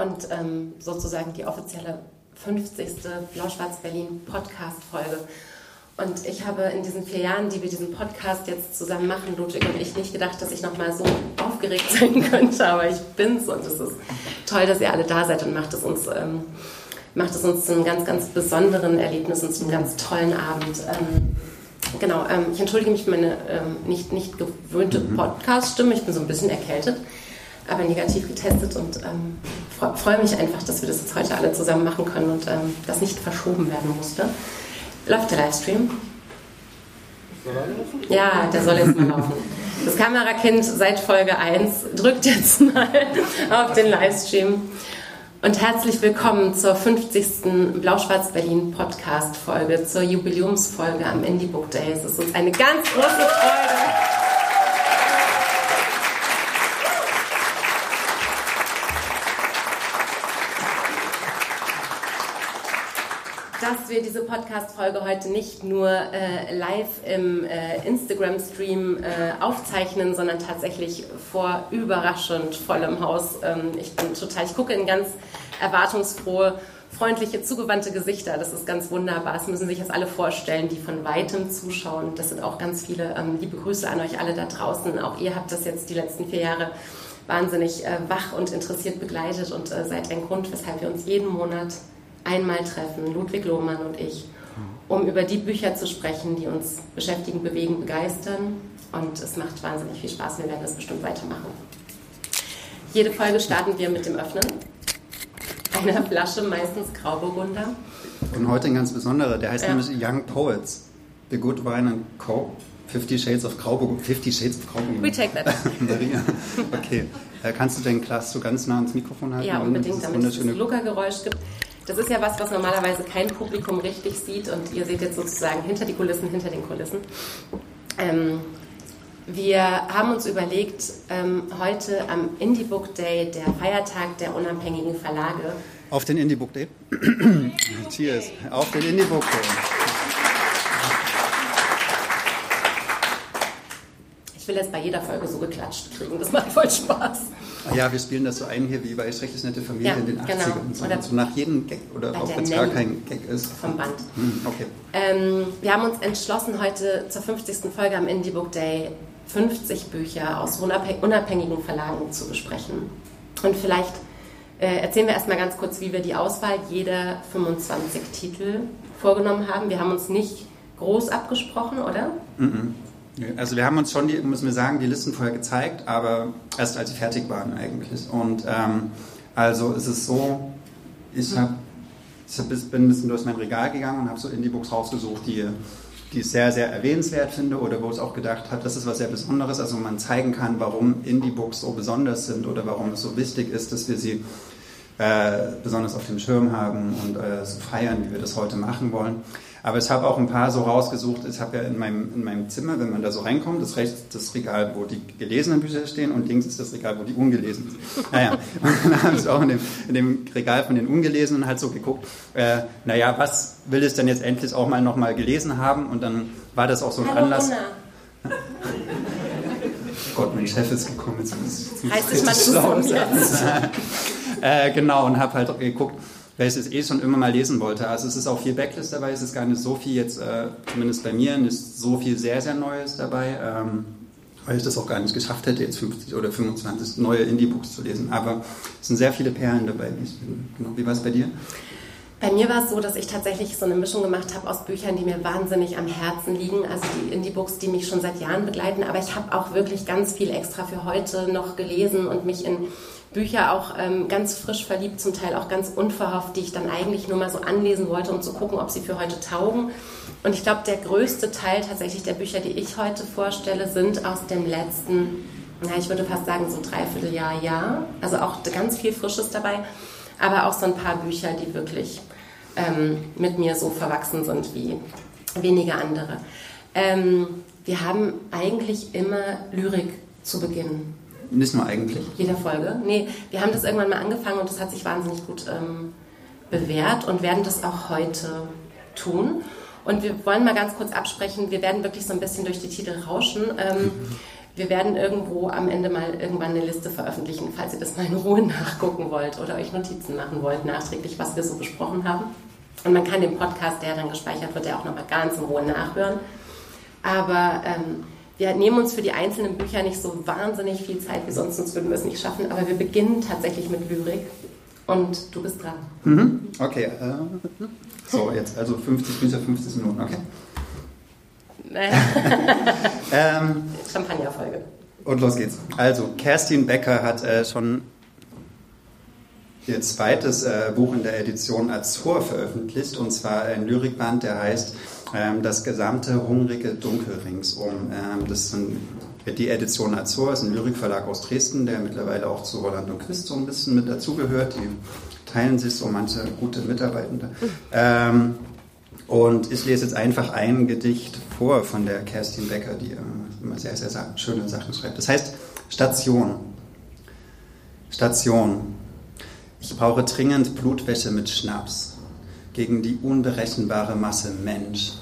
und ähm, sozusagen die offizielle 50. Blau-Schwarz-Berlin Podcast-Folge. Und ich habe in diesen vier Jahren, die wir diesen Podcast jetzt zusammen machen, Ludwig und ich, nicht gedacht, dass ich nochmal so aufgeregt sein könnte, aber ich bin's und es ist toll, dass ihr alle da seid und macht es uns, ähm, macht es uns zu einem ganz, ganz besonderen Erlebnis und zu einem ganz tollen Abend. Ähm, genau, ähm, ich entschuldige mich für meine ähm, nicht, nicht gewöhnte mhm. Podcast-Stimme, ich bin so ein bisschen erkältet aber negativ getestet und ähm, freue mich einfach, dass wir das jetzt heute alle zusammen machen können und ähm, das nicht verschoben werden musste. Läuft der Livestream? Ja, der soll jetzt mal laufen. Das Kamerakind seit Folge 1 drückt jetzt mal auf den Livestream. Und herzlich willkommen zur 50. Blau-Schwarz-Berlin Podcast-Folge, zur Jubiläumsfolge am Indie Book Day. Es ist uns eine ganz große Freude. Dass wir diese Podcast-Folge heute nicht nur äh, live im äh, Instagram-Stream äh, aufzeichnen, sondern tatsächlich vor überraschend vollem Haus. Ähm, ich bin total, ich gucke in ganz erwartungsfrohe, freundliche, zugewandte Gesichter. Das ist ganz wunderbar. Das müssen sich jetzt alle vorstellen, die von weitem zuschauen. Das sind auch ganz viele ähm, liebe Grüße an euch alle da draußen. Auch ihr habt das jetzt die letzten vier Jahre wahnsinnig äh, wach und interessiert begleitet und äh, seid ein Grund, weshalb wir uns jeden Monat einmal treffen, Ludwig Lohmann und ich, um über die Bücher zu sprechen, die uns beschäftigen, bewegen, begeistern. Und es macht wahnsinnig viel Spaß. Wir werden das bestimmt weitermachen. Jede Folge starten wir mit dem Öffnen. Einer Flasche, meistens Grauburgunder. Und heute ein ganz besonderer, der heißt ja. nämlich Young Poets. The Good Wine and Co. Fifty Shades of Grauburgunder. Fifty Shades of Grauburgunder. We take that. Maria. Okay. Äh, kannst du dein Glas so ganz nah ans Mikrofon halten? Ja, unbedingt, damit es das Luca-Geräusch gibt. Das ist ja was, was normalerweise kein Publikum richtig sieht und ihr seht jetzt sozusagen hinter die Kulissen, hinter den Kulissen. Ähm, wir haben uns überlegt, ähm, heute am Indie Book Day, der Feiertag der unabhängigen Verlage. Auf den Indie Book Day. Cheers. Auf den Indie Book Day. Will jetzt bei jeder Folge so geklatscht kriegen, das macht voll Spaß. Ah ja, wir spielen das so ein hier wie bei Schlechtes nette Familie ja, in den 80ern. Genau. Und so, oder so nach jedem Gag oder auch wenn es gar kein Gag ist. Vom Band. Hm, okay. Ähm, wir haben uns entschlossen, heute zur 50. Folge am Indie Book Day 50 Bücher aus unabhängigen Verlagen zu besprechen. Und vielleicht äh, erzählen wir erstmal ganz kurz, wie wir die Auswahl jeder 25 Titel vorgenommen haben. Wir haben uns nicht groß abgesprochen, oder? Mhm. Also wir haben uns schon, die, müssen wir sagen, die Listen vorher gezeigt, aber erst als sie fertig waren eigentlich. Und ähm, also es ist so, ich, hab, ich hab, bin ein bisschen durch mein Regal gegangen und habe so Indie-Books rausgesucht, die, die ich sehr, sehr erwähnenswert finde oder wo ich auch gedacht habe, das ist was sehr Besonderes, also man zeigen kann, warum Indie-Books so besonders sind oder warum es so wichtig ist, dass wir sie äh, besonders auf dem Schirm haben und äh, so feiern, wie wir das heute machen wollen. Aber ich habe auch ein paar so rausgesucht. Ich habe ja in meinem, in meinem Zimmer, wenn man da so reinkommt, das rechts das Regal, wo die gelesenen Bücher stehen und links ist das Regal, wo die ungelesenen sind. Naja, und dann habe ich auch in dem, in dem Regal von den ungelesenen halt so geguckt, äh, naja, was will ich denn jetzt endlich auch mal nochmal gelesen haben? Und dann war das auch so ein Hallo, Anlass. Gott, mein Chef ist gekommen. Jetzt muss ich heißt es mal zusammen jetzt. äh, genau, und habe halt geguckt, welches eh schon immer mal lesen wollte. Also es ist auch viel Backlist dabei, es ist gar nicht so viel jetzt, äh, zumindest bei mir, nicht so viel sehr, sehr Neues dabei, ähm, weil ich das auch gar nicht geschafft hätte, jetzt 50 oder 25 neue Indie-Books zu lesen. Aber es sind sehr viele Perlen dabei, ich, genau. wie war es bei dir? Bei mir war es so, dass ich tatsächlich so eine Mischung gemacht habe aus Büchern, die mir wahnsinnig am Herzen liegen, also die Indie-Books, die mich schon seit Jahren begleiten. Aber ich habe auch wirklich ganz viel extra für heute noch gelesen und mich in Bücher auch ähm, ganz frisch verliebt, zum Teil auch ganz unverhofft, die ich dann eigentlich nur mal so anlesen wollte, um zu gucken, ob sie für heute taugen. Und ich glaube, der größte Teil tatsächlich der Bücher, die ich heute vorstelle, sind aus dem letzten, na, ich würde fast sagen, so dreiviertel Jahr, Jahr. Also auch ganz viel Frisches dabei, aber auch so ein paar Bücher, die wirklich ähm, mit mir so verwachsen sind wie wenige andere. Ähm, wir haben eigentlich immer Lyrik zu Beginn. Nicht nur eigentlich. Jeder Folge. Nee, wir haben das irgendwann mal angefangen und das hat sich wahnsinnig gut ähm, bewährt und werden das auch heute tun. Und wir wollen mal ganz kurz absprechen, wir werden wirklich so ein bisschen durch die Titel rauschen. Ähm, wir werden irgendwo am Ende mal irgendwann eine Liste veröffentlichen, falls ihr das mal in Ruhe nachgucken wollt oder euch Notizen machen wollt, nachträglich, was wir so besprochen haben. Und man kann den Podcast, der dann gespeichert wird, ja auch nochmal ganz in Ruhe nachhören. Aber ähm, wir nehmen uns für die einzelnen Bücher nicht so wahnsinnig viel Zeit wie sonst, sonst würden wir es nicht schaffen. Aber wir beginnen tatsächlich mit Lyrik. Und du bist dran. Mhm. Okay. Äh, so, jetzt also 50 Bücher, 50 Minuten, okay. ähm, Champagnerfolge. Und los geht's. Also, Kerstin Becker hat äh, schon ihr zweites äh, Buch in der Edition Azur veröffentlicht, und zwar ein Lyrikband, der heißt ähm, Das gesamte hungrige Dunkel ringsum. Ähm, das sind die Edition Azur ist ein Lyrikverlag aus Dresden, der mittlerweile auch zu Roland und Christ so ein bisschen mit dazugehört. Die teilen sich so manche gute Mitarbeitende. Ähm, und ich lese jetzt einfach ein Gedicht vor von der Kerstin Becker, die äh, immer sehr, sehr schöne Sachen schreibt. Das heißt Station. Station. Ich brauche dringend Blutwäsche mit Schnaps gegen die unberechenbare Masse Mensch.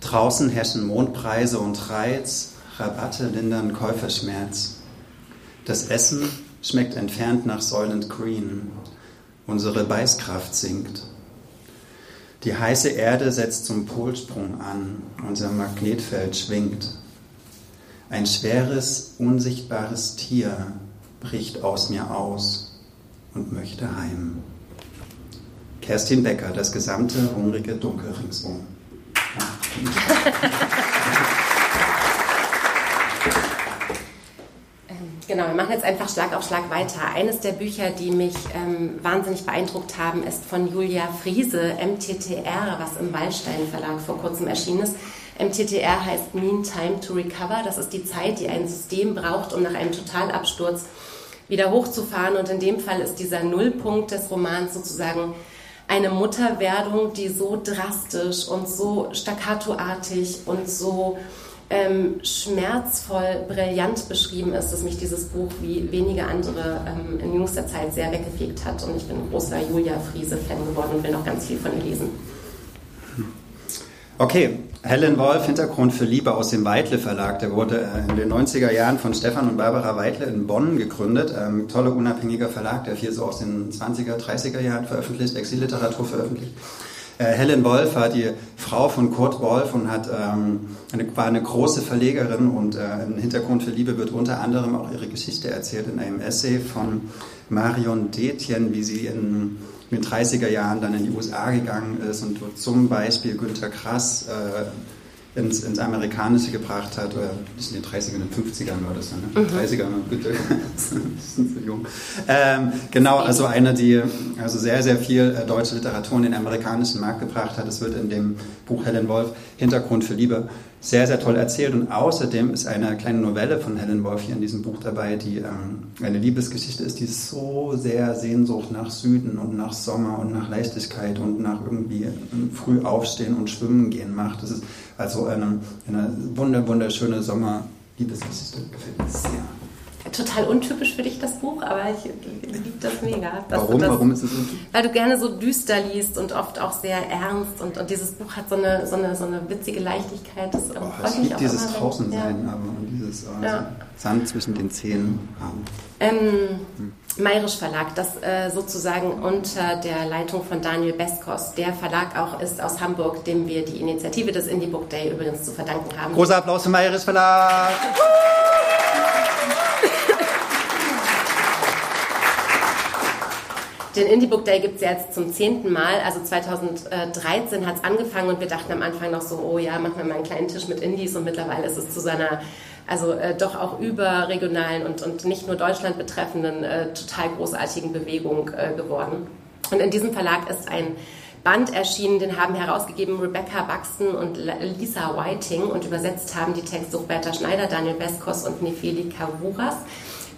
Draußen herrschen Mondpreise und Reiz, Rabatte lindern Käuferschmerz. Das Essen schmeckt entfernt nach Soylent Green. Unsere Beißkraft sinkt. Die heiße Erde setzt zum Polsprung an, unser Magnetfeld schwingt. Ein schweres, unsichtbares Tier bricht aus mir aus und möchte heim. Kerstin Becker, das gesamte hungrige Dunkel ringsum. Genau, wir machen jetzt einfach Schlag auf Schlag weiter. Eines der Bücher, die mich ähm, wahnsinnig beeindruckt haben, ist von Julia Friese, MTTR, was im Wallstein Verlag vor kurzem erschienen ist. MTTR heißt Mean Time to Recover. Das ist die Zeit, die ein System braucht, um nach einem Totalabsturz wieder hochzufahren. Und in dem Fall ist dieser Nullpunkt des Romans sozusagen eine Mutterwerdung, die so drastisch und so staccatoartig und so ähm, schmerzvoll, brillant beschrieben ist, dass mich dieses Buch wie wenige andere ähm, in jüngster Zeit sehr weggefegt hat. Und ich bin großer Julia Friese-Fan geworden und will noch ganz viel von ihr lesen. Okay, Helen Wolf, Hintergrund für Liebe aus dem Weitle Verlag. Der wurde äh, in den 90er Jahren von Stefan und Barbara Weitle in Bonn gegründet. Ähm, toller, unabhängiger Verlag, der viel so aus den 20er, 30er Jahren veröffentlicht, Exilliteratur veröffentlicht. Äh, Helen Wolf war die Frau von Kurt Wolf und hat, ähm, eine, war eine große Verlegerin und äh, im Hintergrund für Liebe wird unter anderem auch ihre Geschichte erzählt in einem Essay von Marion Detjen, wie sie in, in den 30er Jahren dann in die USA gegangen ist und zum Beispiel Günter Krass äh, ins, ins Amerikanische gebracht hat, oder nicht in den 30ern, in den 50ern war das dann, ne? Mhm. 30ern, bitte, sind so jung. Ähm, genau, also eine, die also sehr, sehr viel äh, deutsche Literatur in den amerikanischen Markt gebracht hat. Das wird in dem Buch Helen Wolf, Hintergrund für Liebe, sehr, sehr toll erzählt. Und außerdem ist eine kleine Novelle von Helen Wolf hier in diesem Buch dabei, die ähm, eine Liebesgeschichte ist, die so sehr Sehnsucht nach Süden und nach Sommer und nach Leichtigkeit und nach irgendwie früh aufstehen und schwimmen gehen macht. Das ist also eine, eine wunder, wunderschöne Sommer-Liebesgeschichte. Gefällt mir sehr. Total untypisch für dich das Buch, aber ich liebe das mega. Warum? Das, Warum ist es untypisch? Weil du gerne so düster liest und oft auch sehr ernst und, und dieses Buch hat so eine, so eine, so eine witzige Leichtigkeit. Das oh, ich liebe dieses Draußensein, ja. aber dieses also ja. Sand zwischen den Zähnen haben. Ähm, hm. Mayrisch Verlag, das äh, sozusagen unter der Leitung von Daniel Beskos, der Verlag auch ist aus Hamburg, dem wir die Initiative des Indie Book Day übrigens zu verdanken haben. Großer Applaus für Mayrisch Verlag! Den Indie Book Day gibt es jetzt zum zehnten Mal. Also 2013 hat es angefangen und wir dachten am Anfang noch so, oh ja, machen wir mal einen kleinen Tisch mit Indies und mittlerweile ist es zu seiner, also äh, doch auch überregionalen und, und nicht nur Deutschland betreffenden, äh, total großartigen Bewegung äh, geworden. Und in diesem Verlag ist ein Band erschienen, den haben herausgegeben Rebecca Buxton und Lisa Whiting und übersetzt haben die Texte Roberta Schneider, Daniel Beskos und Nefeli Kavuras.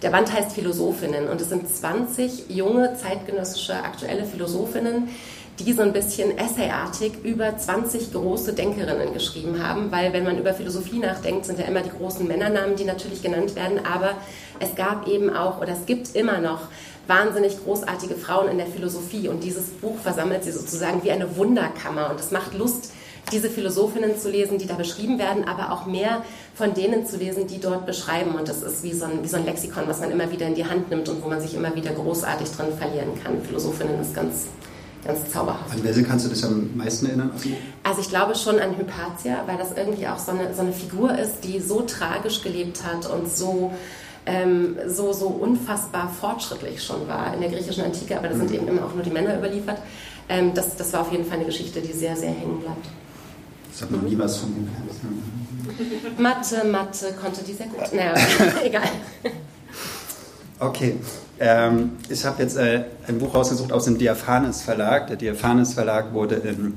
Der Band heißt Philosophinnen und es sind 20 junge, zeitgenössische, aktuelle Philosophinnen, die so ein bisschen essayartig über 20 große Denkerinnen geschrieben haben, weil wenn man über Philosophie nachdenkt, sind ja immer die großen Männernamen, die natürlich genannt werden, aber es gab eben auch oder es gibt immer noch wahnsinnig großartige Frauen in der Philosophie und dieses Buch versammelt sie sozusagen wie eine Wunderkammer und es macht Lust, diese Philosophinnen zu lesen, die da beschrieben werden, aber auch mehr von denen zu lesen, die dort beschreiben. Und das ist wie so ein, wie so ein Lexikon, was man immer wieder in die Hand nimmt und wo man sich immer wieder großartig drin verlieren kann. Philosophinnen ist ganz, ganz zauberhaft. An welche kannst du dich am meisten erinnern? Also ich glaube schon an Hypatia, weil das irgendwie auch so eine, so eine Figur ist, die so tragisch gelebt hat und so ähm, so, so unfassbar fortschrittlich schon war in der griechischen Antike, aber da sind mhm. eben immer auch nur die Männer überliefert. Ähm, das, das war auf jeden Fall eine Geschichte, die sehr, sehr hängen bleibt. Ich habe noch nie was von ihm gehört. Mathe, Mathe konnte die sehr gut. Naja, egal. Okay. Ähm, ich habe jetzt äh, ein Buch rausgesucht aus dem Diaphanes Verlag. Der Diaphanes Verlag wurde in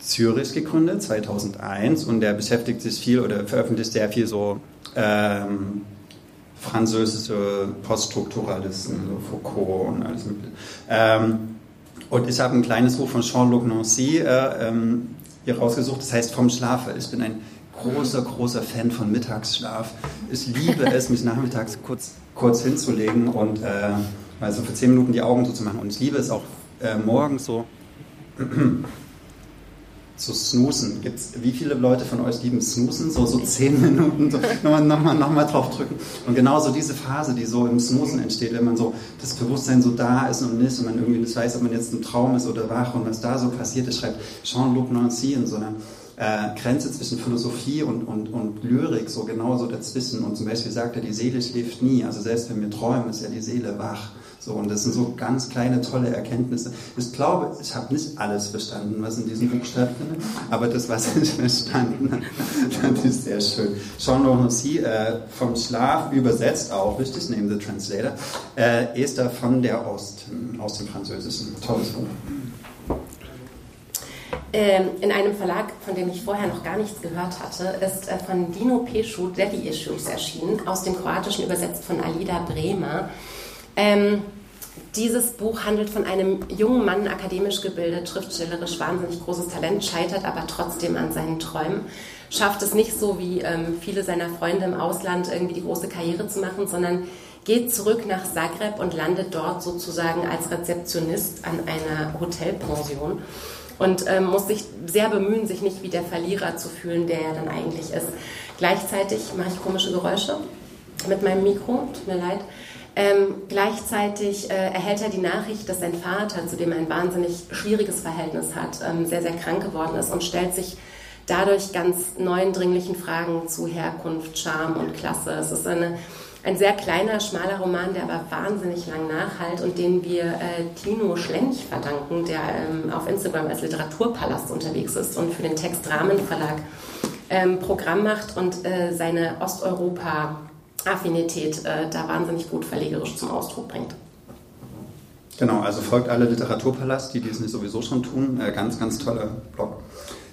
Zürich gegründet, 2001, und der beschäftigt sich viel oder veröffentlicht sehr viel so ähm, französische Poststrukturalisten, so Foucault und alles mögliche. Ähm, und ich habe ein kleines Buch von Jean-Luc Nancy äh, ähm, hier rausgesucht, das heißt Vom Schlafe. Ich bin ein großer, großer Fan von Mittagsschlaf. Ich liebe es, mich nachmittags kurz, kurz hinzulegen und äh, mal so für zehn Minuten die Augen so zu machen. Und ich liebe es auch äh, morgens so zu snoosen. Gibt's, wie viele Leute von euch lieben snoosen? So, so zehn Minuten, so, nochmal, nochmal, nochmal drauf drücken. Und genauso diese Phase, die so im Snoosen entsteht, wenn man so das Bewusstsein so da ist und nicht und man irgendwie nicht weiß, ob man jetzt im Traum ist oder wach und was da so passiert ist, schreibt Jean-Luc Nancy in so einer äh, Grenze zwischen Philosophie und, und, und Lyrik, so genauso dazwischen. Und zum Beispiel sagt er, die Seele schläft nie. Also selbst wenn wir träumen, ist ja die Seele wach. So, und das sind so ganz kleine, tolle Erkenntnisse. Ich glaube, ich habe nicht alles verstanden, was in diesem Buch stattfindet, aber das, was ich verstanden habe, das ist sehr schön. Jean Laurenti, äh, vom Schlaf übersetzt auch, richtig, neben The Translator, äh, Esther von der Ost, aus dem Französischen. Tolles Buch. Ähm, in einem Verlag, von dem ich vorher noch gar nichts gehört hatte, ist äh, von Dino Peschu Daddy Issues erschienen, aus dem Kroatischen übersetzt von Alida Bremer. Ähm, dieses Buch handelt von einem jungen Mann, akademisch gebildet, schriftstellerisch wahnsinnig großes Talent, scheitert aber trotzdem an seinen Träumen, schafft es nicht so wie ähm, viele seiner Freunde im Ausland irgendwie die große Karriere zu machen, sondern geht zurück nach Zagreb und landet dort sozusagen als Rezeptionist an einer Hotelpension und ähm, muss sich sehr bemühen, sich nicht wie der Verlierer zu fühlen, der er dann eigentlich ist. Gleichzeitig mache ich komische Geräusche mit meinem Mikro, tut mir leid. Ähm, gleichzeitig äh, erhält er die Nachricht, dass sein Vater, zu dem er ein wahnsinnig schwieriges Verhältnis hat, ähm, sehr, sehr krank geworden ist und stellt sich dadurch ganz neuen dringlichen Fragen zu Herkunft, Charme und Klasse. Es ist eine, ein sehr kleiner, schmaler Roman, der aber wahnsinnig lang nachhalt und den wir äh, Tino Schlench verdanken, der ähm, auf Instagram als Literaturpalast unterwegs ist und für den Text Rahmenverlag ähm, Programm macht und äh, seine Osteuropa- Affinität äh, da wahnsinnig gut verlegerisch zum Ausdruck bringt. Genau, also folgt alle Literaturpalast, die dies nicht sowieso schon tun. Äh, ganz, ganz toller Blog.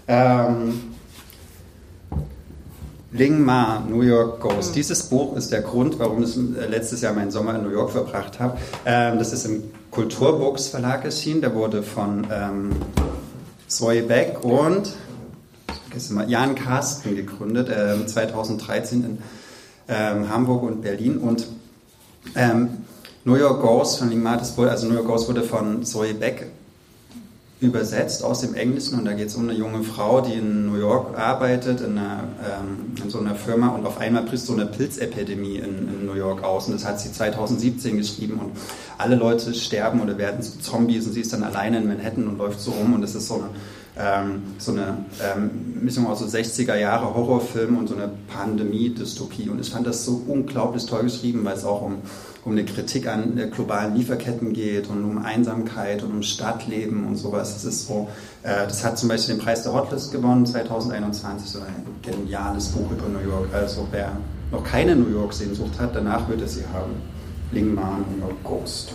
Ähm, Ling Ma, New York Ghost. Mhm. Dieses Buch ist der Grund, warum ich äh, letztes Jahr meinen Sommer in New York verbracht habe. Ähm, das ist im Kulturbooks Verlag erschienen. Der wurde von ähm, Zoe Beck und Jan Karsten gegründet, äh, 2013 in ähm, Hamburg und Berlin. Und ähm, New York Ghost von Ling wurde, also New York Ghost wurde von Zoe Beck übersetzt aus dem Englischen. Und da geht es um eine junge Frau, die in New York arbeitet, in, einer, ähm, in so einer Firma. Und auf einmal bricht so eine Pilzepidemie in, in, New York aus. Und das hat sie 2017 geschrieben. Und alle Leute sterben oder werden zu Zombies. Und sie ist dann alleine in Manhattan und läuft so rum. Und das ist so eine ähm, so eine ähm, Mischung aus so 60er Jahre Horrorfilm und so eine Pandemie-Dystopie. Und ich fand das so unglaublich toll geschrieben, weil es auch um, um eine Kritik an der globalen Lieferketten geht und um Einsamkeit und um Stadtleben und sowas. Das ist so, äh, das hat zum Beispiel den Preis der Hotlist gewonnen 2021, so ein geniales Buch über New York. Also wer noch keine New York-Sehnsucht hat, danach wird es sie haben. Lingman, New York Ghost.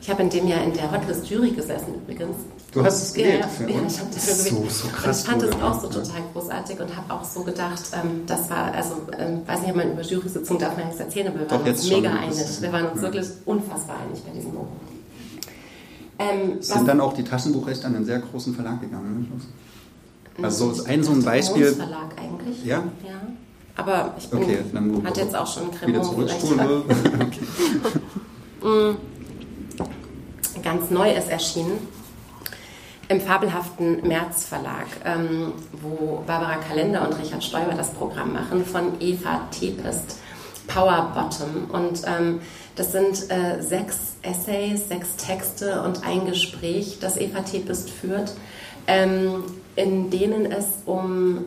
Ich habe in dem Jahr in der Hotlist Jury gesessen übrigens. Du hast es gewählt? Ja, ja, ich habe dafür gewählt. So, so krass. ich fand es auch so total großartig und habe auch so gedacht, ähm, das war, also, ähm, weiß nicht, ob man über Jury-Sitzungen darf man nichts erzählen, aber wir Doch, waren uns mega einig. Wir waren uns ja. wirklich unfassbar einig bei diesem Buch. Ähm, Sind dann auch die Taschenbuchrechte an einen sehr großen Verlag gegangen? Ne? Also so ein so ein Beispiel. Verlag eigentlich. Ja? Ja. Aber ich bin, okay, hat jetzt auch schon Cremon Wieder zurückspulen. okay. Mm. Ganz neu ist erschienen im fabelhaften März Verlag, ähm, wo Barbara Kalender und Richard Stoiber das Programm machen, von Eva Tepest, Power Bottom. Und ähm, das sind äh, sechs Essays, sechs Texte und ein Gespräch, das Eva Tepest führt, ähm, in denen es um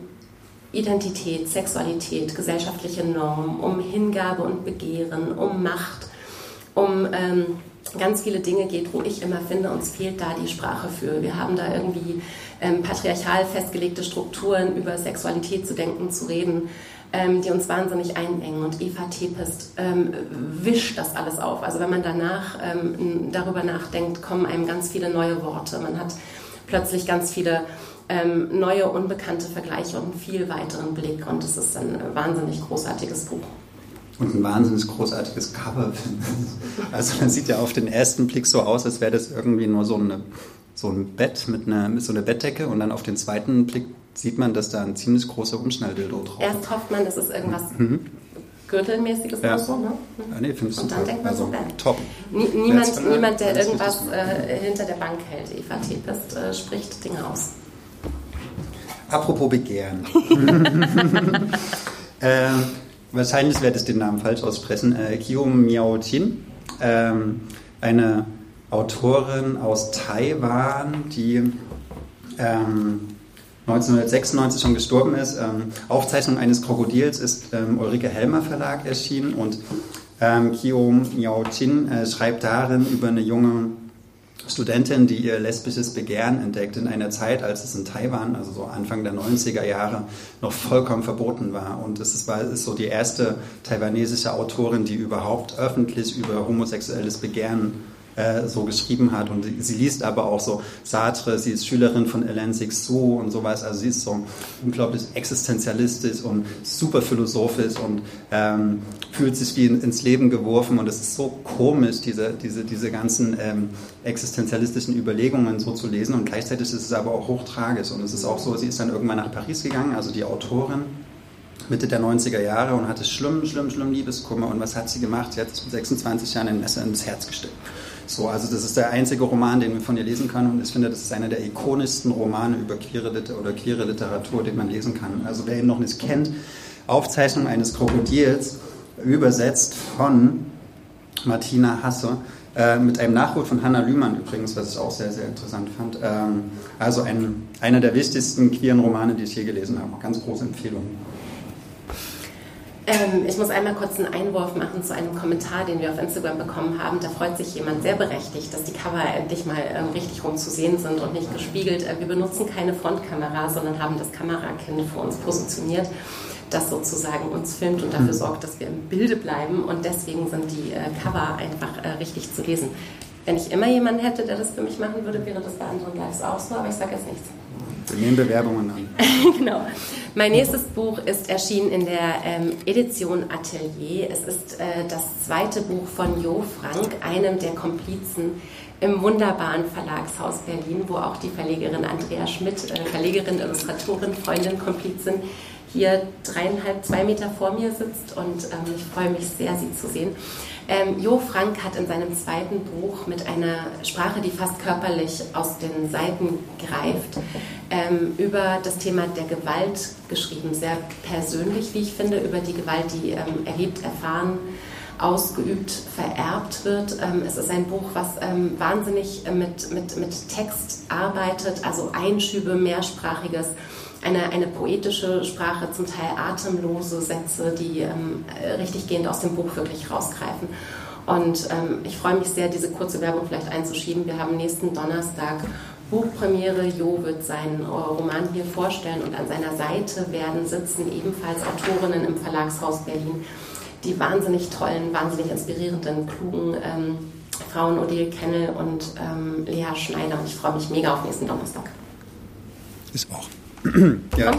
Identität, Sexualität, gesellschaftliche Normen, um Hingabe und Begehren, um Macht, um ähm, ganz viele Dinge geht, wo ich immer finde, uns fehlt da die Sprache für. Wir haben da irgendwie ähm, patriarchal festgelegte Strukturen, über Sexualität zu denken, zu reden, ähm, die uns wahnsinnig einengen. Und Eva Tepest ähm, wischt das alles auf. Also wenn man danach ähm, darüber nachdenkt, kommen einem ganz viele neue Worte. Man hat plötzlich ganz viele ähm, neue, unbekannte Vergleiche und einen viel weiteren Blick. Und es ist ein wahnsinnig großartiges Buch. Und ein wahnsinnig großartiges Cover. Also man sieht ja auf den ersten Blick so aus, als wäre das irgendwie nur so, eine, so ein Bett mit, einer, mit so einer Bettdecke. Und dann auf den zweiten Blick sieht man, dass da ein ziemlich großer Umschnalldildo drauf ist. Erst hofft man, das ist irgendwas mhm. Gürtelmäßiges ja. oder so, ne? Mhm. Ah, nee, Und dann denkt man also, so, top. Nie, niemand, niemand, der irgendwas äh, hinter der Bank hält, Eva Tepest, äh, spricht Dinge aus. Apropos Begehren. äh, wahrscheinlich werde ich den Namen falsch aussprechen. Äh, Kyo Miao Chin, ähm, eine Autorin aus Taiwan, die ähm, 1996 schon gestorben ist. Ähm, Aufzeichnung eines Krokodils ist ähm, Ulrike Helmer Verlag erschienen und ähm, Kyo Miao Chin äh, schreibt darin über eine junge Studentin, die ihr lesbisches Begehren entdeckt in einer Zeit, als es in Taiwan, also so Anfang der 90er Jahre, noch vollkommen verboten war. Und es ist, war, ist so die erste taiwanesische Autorin, die überhaupt öffentlich über homosexuelles Begehren äh, so geschrieben hat. Und sie, sie, liest aber auch so Sartre, sie ist Schülerin von Hélène Sixou und sowas. Also sie ist so unglaublich existenzialistisch und super philosophisch und ähm, fühlt sich wie in, ins Leben geworfen. Und es ist so komisch, diese, diese, diese ganzen ähm, existenzialistischen Überlegungen so zu lesen. Und gleichzeitig ist es aber auch hochtragisch. Und es ist auch so, sie ist dann irgendwann nach Paris gegangen, also die Autorin. Mitte der 90er Jahre und hatte schlimm, schlimm, schlimm Liebeskummer. Und was hat sie gemacht? Sie hat sich mit 26 Jahren ein Messer ins Herz gesteckt. So, also das ist der einzige Roman, den wir von ihr lesen können und ich finde, das ist einer der ikonischsten Romane über queere Liter oder queere Literatur, den man lesen kann. Also wer ihn noch nicht kennt, Aufzeichnung eines Krokodils, übersetzt von Martina Hasse, äh, mit einem Nachruf von Hannah Lühmann übrigens, was ich auch sehr, sehr interessant fand. Ähm, also ein, einer der wichtigsten queeren Romane, die ich je gelesen habe. Ganz große Empfehlung. Ähm, ich muss einmal kurz einen Einwurf machen zu einem Kommentar, den wir auf Instagram bekommen haben. Da freut sich jemand sehr berechtigt, dass die Cover endlich mal ähm, richtig rum zu sehen sind und nicht gespiegelt. Äh, wir benutzen keine Frontkamera, sondern haben das Kamerakind für uns positioniert, das sozusagen uns filmt und dafür sorgt, dass wir im Bilde bleiben. Und deswegen sind die äh, Cover einfach äh, richtig zu lesen. Wenn ich immer jemanden hätte, der das für mich machen würde, wäre das bei anderen Lives auch so, aber ich sage jetzt nichts. Wir nehmen Bewerbungen an. genau. Mein nächstes Buch ist erschienen in der ähm, Edition Atelier. Es ist äh, das zweite Buch von Jo Frank, einem der Komplizen im wunderbaren Verlagshaus Berlin, wo auch die Verlegerin Andrea Schmidt, äh, Verlegerin, Illustratorin, Freundin, Komplizin, hier dreieinhalb, zwei Meter vor mir sitzt und ähm, ich freue mich sehr, sie zu sehen. Ähm, jo Frank hat in seinem zweiten Buch mit einer Sprache, die fast körperlich aus den Seiten greift, ähm, über das Thema der Gewalt geschrieben. Sehr persönlich, wie ich finde, über die Gewalt, die ähm, erlebt, erfahren, ausgeübt, vererbt wird. Ähm, es ist ein Buch, was ähm, wahnsinnig mit, mit, mit Text arbeitet, also Einschübe, mehrsprachiges eine, eine poetische Sprache, zum Teil atemlose Sätze, die ähm, richtig gehend aus dem Buch wirklich rausgreifen. Und ähm, ich freue mich sehr, diese kurze Werbung vielleicht einzuschieben. Wir haben nächsten Donnerstag Buchpremiere. Jo wird seinen Roman hier vorstellen und an seiner Seite werden sitzen ebenfalls Autorinnen im Verlagshaus Berlin, die wahnsinnig tollen, wahnsinnig inspirierenden, klugen ähm, Frauen Odile Kennel und ähm, Lea Schneider. Und ich freue mich mega auf nächsten Donnerstag. Ist auch. Ja,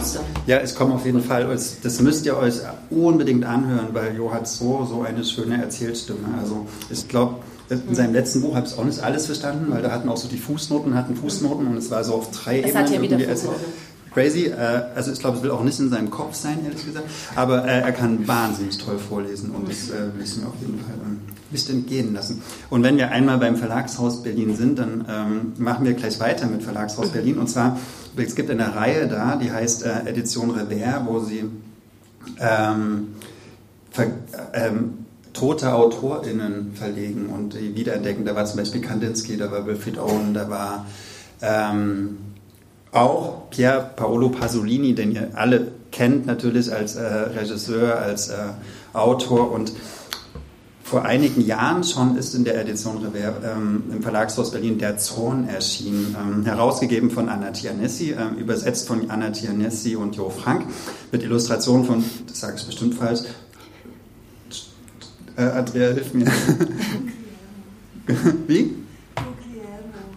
ja, es kommt auf jeden Fall. Das müsst ihr euch unbedingt anhören, weil Jo hat so, so eine schöne Erzählstimme. Also ich glaube, in seinem letzten Buch habe ich auch nicht alles verstanden, weil da hatten auch so die Fußnoten, hatten Fußnoten und es war so auf drei es Ebenen. Hat ja wieder Fußnoten. Crazy. Äh, also ich glaube, es will auch nicht in seinem Kopf sein, ehrlich gesagt. Aber äh, er kann wahnsinnig toll vorlesen und das äh, will ich mir auf jeden Fall ähm, nicht entgehen lassen. Und wenn wir einmal beim Verlagshaus Berlin sind, dann ähm, machen wir gleich weiter mit Verlagshaus Berlin. Und zwar, es gibt eine Reihe da, die heißt äh, Edition Revers, wo sie ähm, ver, ähm, tote AutorInnen verlegen und die wiederentdecken. Da war zum Beispiel Kandinsky, da war Wilfried Owen, da war ähm, auch Pier Paolo Pasolini, den ihr alle kennt natürlich als äh, Regisseur, als äh, Autor und vor einigen Jahren schon ist in der Edition Revers ähm, im Verlagshaus Berlin Der Zorn erschienen, ähm, herausgegeben von Anna Tianessi, ähm, übersetzt von Anna Tianessi und Jo Frank, mit Illustrationen von, das sage ich bestimmt falsch, äh, Andrea, hilf mir. Wie?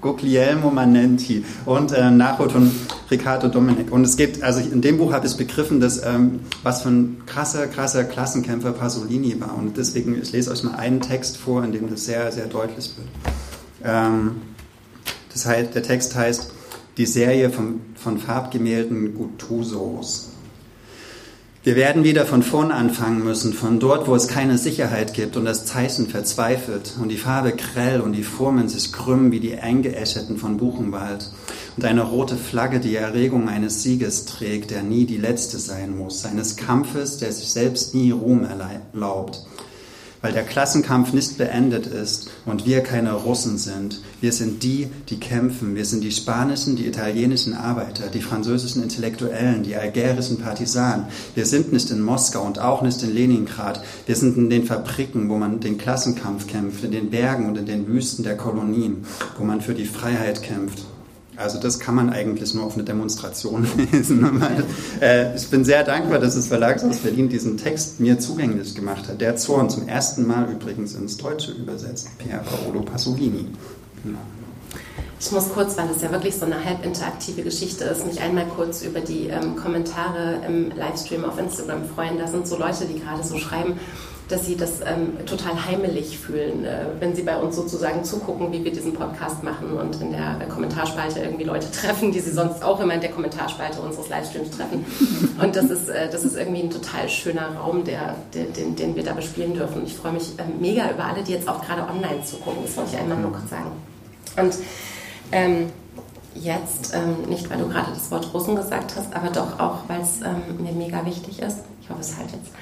Guglielmo Manenti und äh, Nachwort von Riccardo Dominic. Und es geht, also in dem Buch habe ich begriffen, dass ähm, was für ein krasser, krasser Klassenkämpfer Pasolini war. Und deswegen, ich lese euch mal einen Text vor, in dem das sehr, sehr deutlich wird. Ähm, das heißt, der Text heißt Die Serie von, von Farbgemälden Guttusos. Wir werden wieder von vorn anfangen müssen, von dort, wo es keine Sicherheit gibt und das Zeichen verzweifelt und die Farbe grell und die Formen sich krümmen wie die Eingeäscherten von Buchenwald und eine rote Flagge die Erregung eines Sieges trägt, der nie die letzte sein muss, eines Kampfes, der sich selbst nie Ruhm erlaubt weil der Klassenkampf nicht beendet ist und wir keine Russen sind. Wir sind die, die kämpfen. Wir sind die spanischen, die italienischen Arbeiter, die französischen Intellektuellen, die algerischen Partisanen. Wir sind nicht in Moskau und auch nicht in Leningrad. Wir sind in den Fabriken, wo man den Klassenkampf kämpft, in den Bergen und in den Wüsten der Kolonien, wo man für die Freiheit kämpft. Also das kann man eigentlich nur auf eine Demonstration lesen. äh, ich bin sehr dankbar, dass das Verlagshaus Berlin diesen Text mir zugänglich gemacht hat. Der Zorn zum ersten Mal übrigens ins Deutsche übersetzt. Pier Paolo Pasolini. Genau. Ich muss kurz, weil es ja wirklich so eine halb interaktive Geschichte ist, mich einmal kurz über die ähm, Kommentare im Livestream auf Instagram freuen. Da sind so Leute, die gerade so schreiben, dass sie das ähm, total heimelig fühlen, äh, wenn sie bei uns sozusagen zugucken, wie wir diesen Podcast machen und in der Kommentarspalte irgendwie Leute treffen, die sie sonst auch immer in der Kommentarspalte unseres Livestreams treffen. Und das ist, äh, das ist irgendwie ein total schöner Raum, der, der den, den, wir da bespielen dürfen. Ich freue mich äh, mega über alle, die jetzt auch gerade online zugucken. Das wollte ich einmal nur kurz sagen. Und ähm, jetzt, ähm, nicht weil du gerade das Wort Russen gesagt hast, aber doch auch, weil es ähm, mir mega wichtig ist. Ich hoffe, es halt jetzt.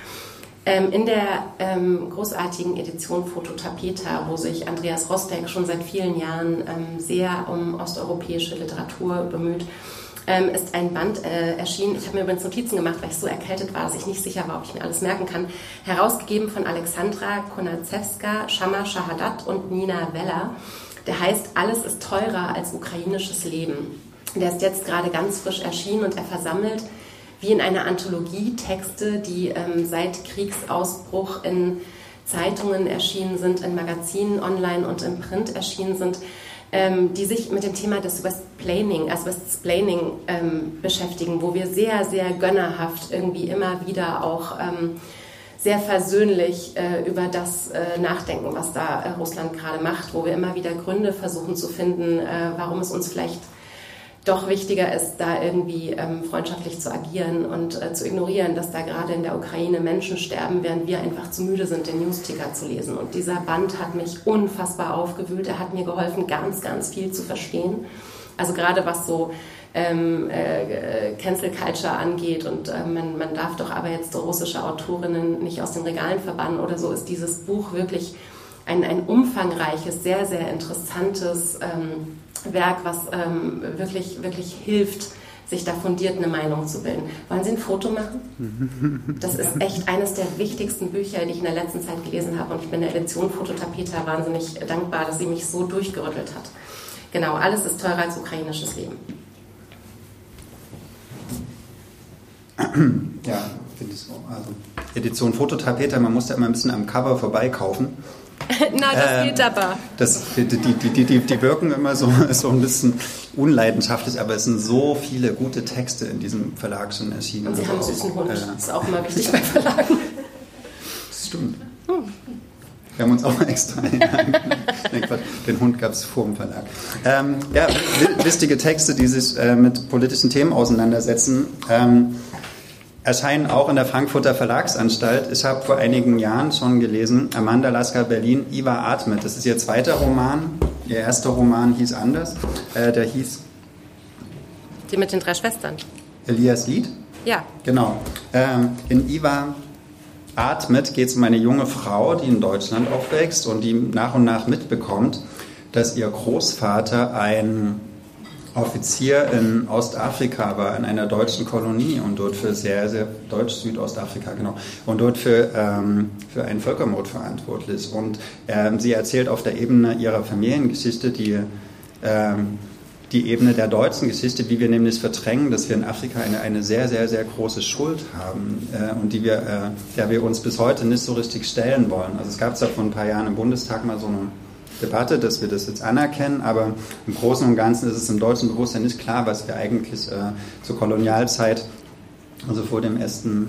Ähm, in der ähm, großartigen Edition Fototapeta, wo sich Andreas Rostek schon seit vielen Jahren ähm, sehr um osteuropäische Literatur bemüht, ähm, ist ein Band äh, erschienen. Ich habe mir übrigens Notizen gemacht, weil ich so erkältet war, dass ich nicht sicher war, ob ich mir alles merken kann. Herausgegeben von Alexandra Konazewska, Shama Shahadat und Nina Weller. Der heißt Alles ist teurer als ukrainisches Leben. Der ist jetzt gerade ganz frisch erschienen und er versammelt wie in einer Anthologie Texte, die ähm, seit Kriegsausbruch in Zeitungen erschienen sind, in Magazinen online und im Print erschienen sind, ähm, die sich mit dem Thema des Westplaining, also Westplaining ähm, beschäftigen, wo wir sehr, sehr gönnerhaft irgendwie immer wieder auch ähm, sehr versöhnlich äh, über das äh, nachdenken, was da äh, Russland gerade macht, wo wir immer wieder Gründe versuchen zu finden, äh, warum es uns vielleicht doch wichtiger ist, da irgendwie ähm, freundschaftlich zu agieren und äh, zu ignorieren, dass da gerade in der Ukraine Menschen sterben, während wir einfach zu müde sind, den Newsticker zu lesen. Und dieser Band hat mich unfassbar aufgewühlt. Er hat mir geholfen, ganz, ganz viel zu verstehen. Also gerade was so ähm, äh, Cancel Culture angeht und äh, man, man darf doch aber jetzt russische Autorinnen nicht aus den Regalen verbannen oder so, ist dieses Buch wirklich ein, ein umfangreiches, sehr, sehr interessantes ähm, Werk, was ähm, wirklich, wirklich hilft, sich da fundiert eine Meinung zu bilden. Wollen Sie ein Foto machen? Das ist echt eines der wichtigsten Bücher, die ich in der letzten Zeit gelesen habe. Und ich bin der Edition Fototapeta wahnsinnig dankbar, dass sie mich so durchgerüttelt hat. Genau, alles ist teurer als ukrainisches Leben. Ja, finde ich so. Also Edition Fototapeta, man muss ja immer ein bisschen am Cover vorbeikaufen. Na, das ähm, geht aber. Das, die, die, die, die, die wirken immer so, so ein bisschen unleidenschaftlich, aber es sind so viele gute Texte in diesem Verlag schon erschienen. Und Sie haben süßen Hund, äh, das ist auch immer wichtig bei Verlagen. Das stimmt. Wir haben uns auch extra Den Hund gab es vor dem Verlag. Ähm, ja, wichtige Texte, die sich äh, mit politischen Themen auseinandersetzen. Ähm, erscheinen auch in der Frankfurter Verlagsanstalt. Ich habe vor einigen Jahren schon gelesen, Amanda Lasker Berlin, Iva atmet. Das ist ihr zweiter Roman. Ihr erster Roman hieß anders. Äh, der hieß... Die mit den drei Schwestern. Elias Lied? Ja. Genau. Ähm, in Iva atmet geht es um eine junge Frau, die in Deutschland aufwächst und die nach und nach mitbekommt, dass ihr Großvater ein Offizier in Ostafrika war, in einer deutschen Kolonie und dort für sehr, sehr Deutsch-Südostafrika, genau, und dort für, ähm, für einen Völkermord verantwortlich. Und ähm, sie erzählt auf der Ebene ihrer Familiengeschichte die, ähm, die Ebene der deutschen Geschichte, wie wir nämlich verdrängen, dass wir in Afrika eine, eine sehr, sehr, sehr große Schuld haben äh, und die wir, äh, der wir uns bis heute nicht so richtig stellen wollen. Also es gab es ja vor ein paar Jahren im Bundestag mal so eine Debatte, dass wir das jetzt anerkennen, aber im Großen und Ganzen ist es im deutschen Bewusstsein nicht klar, was wir eigentlich äh, zur Kolonialzeit, also vor dem ersten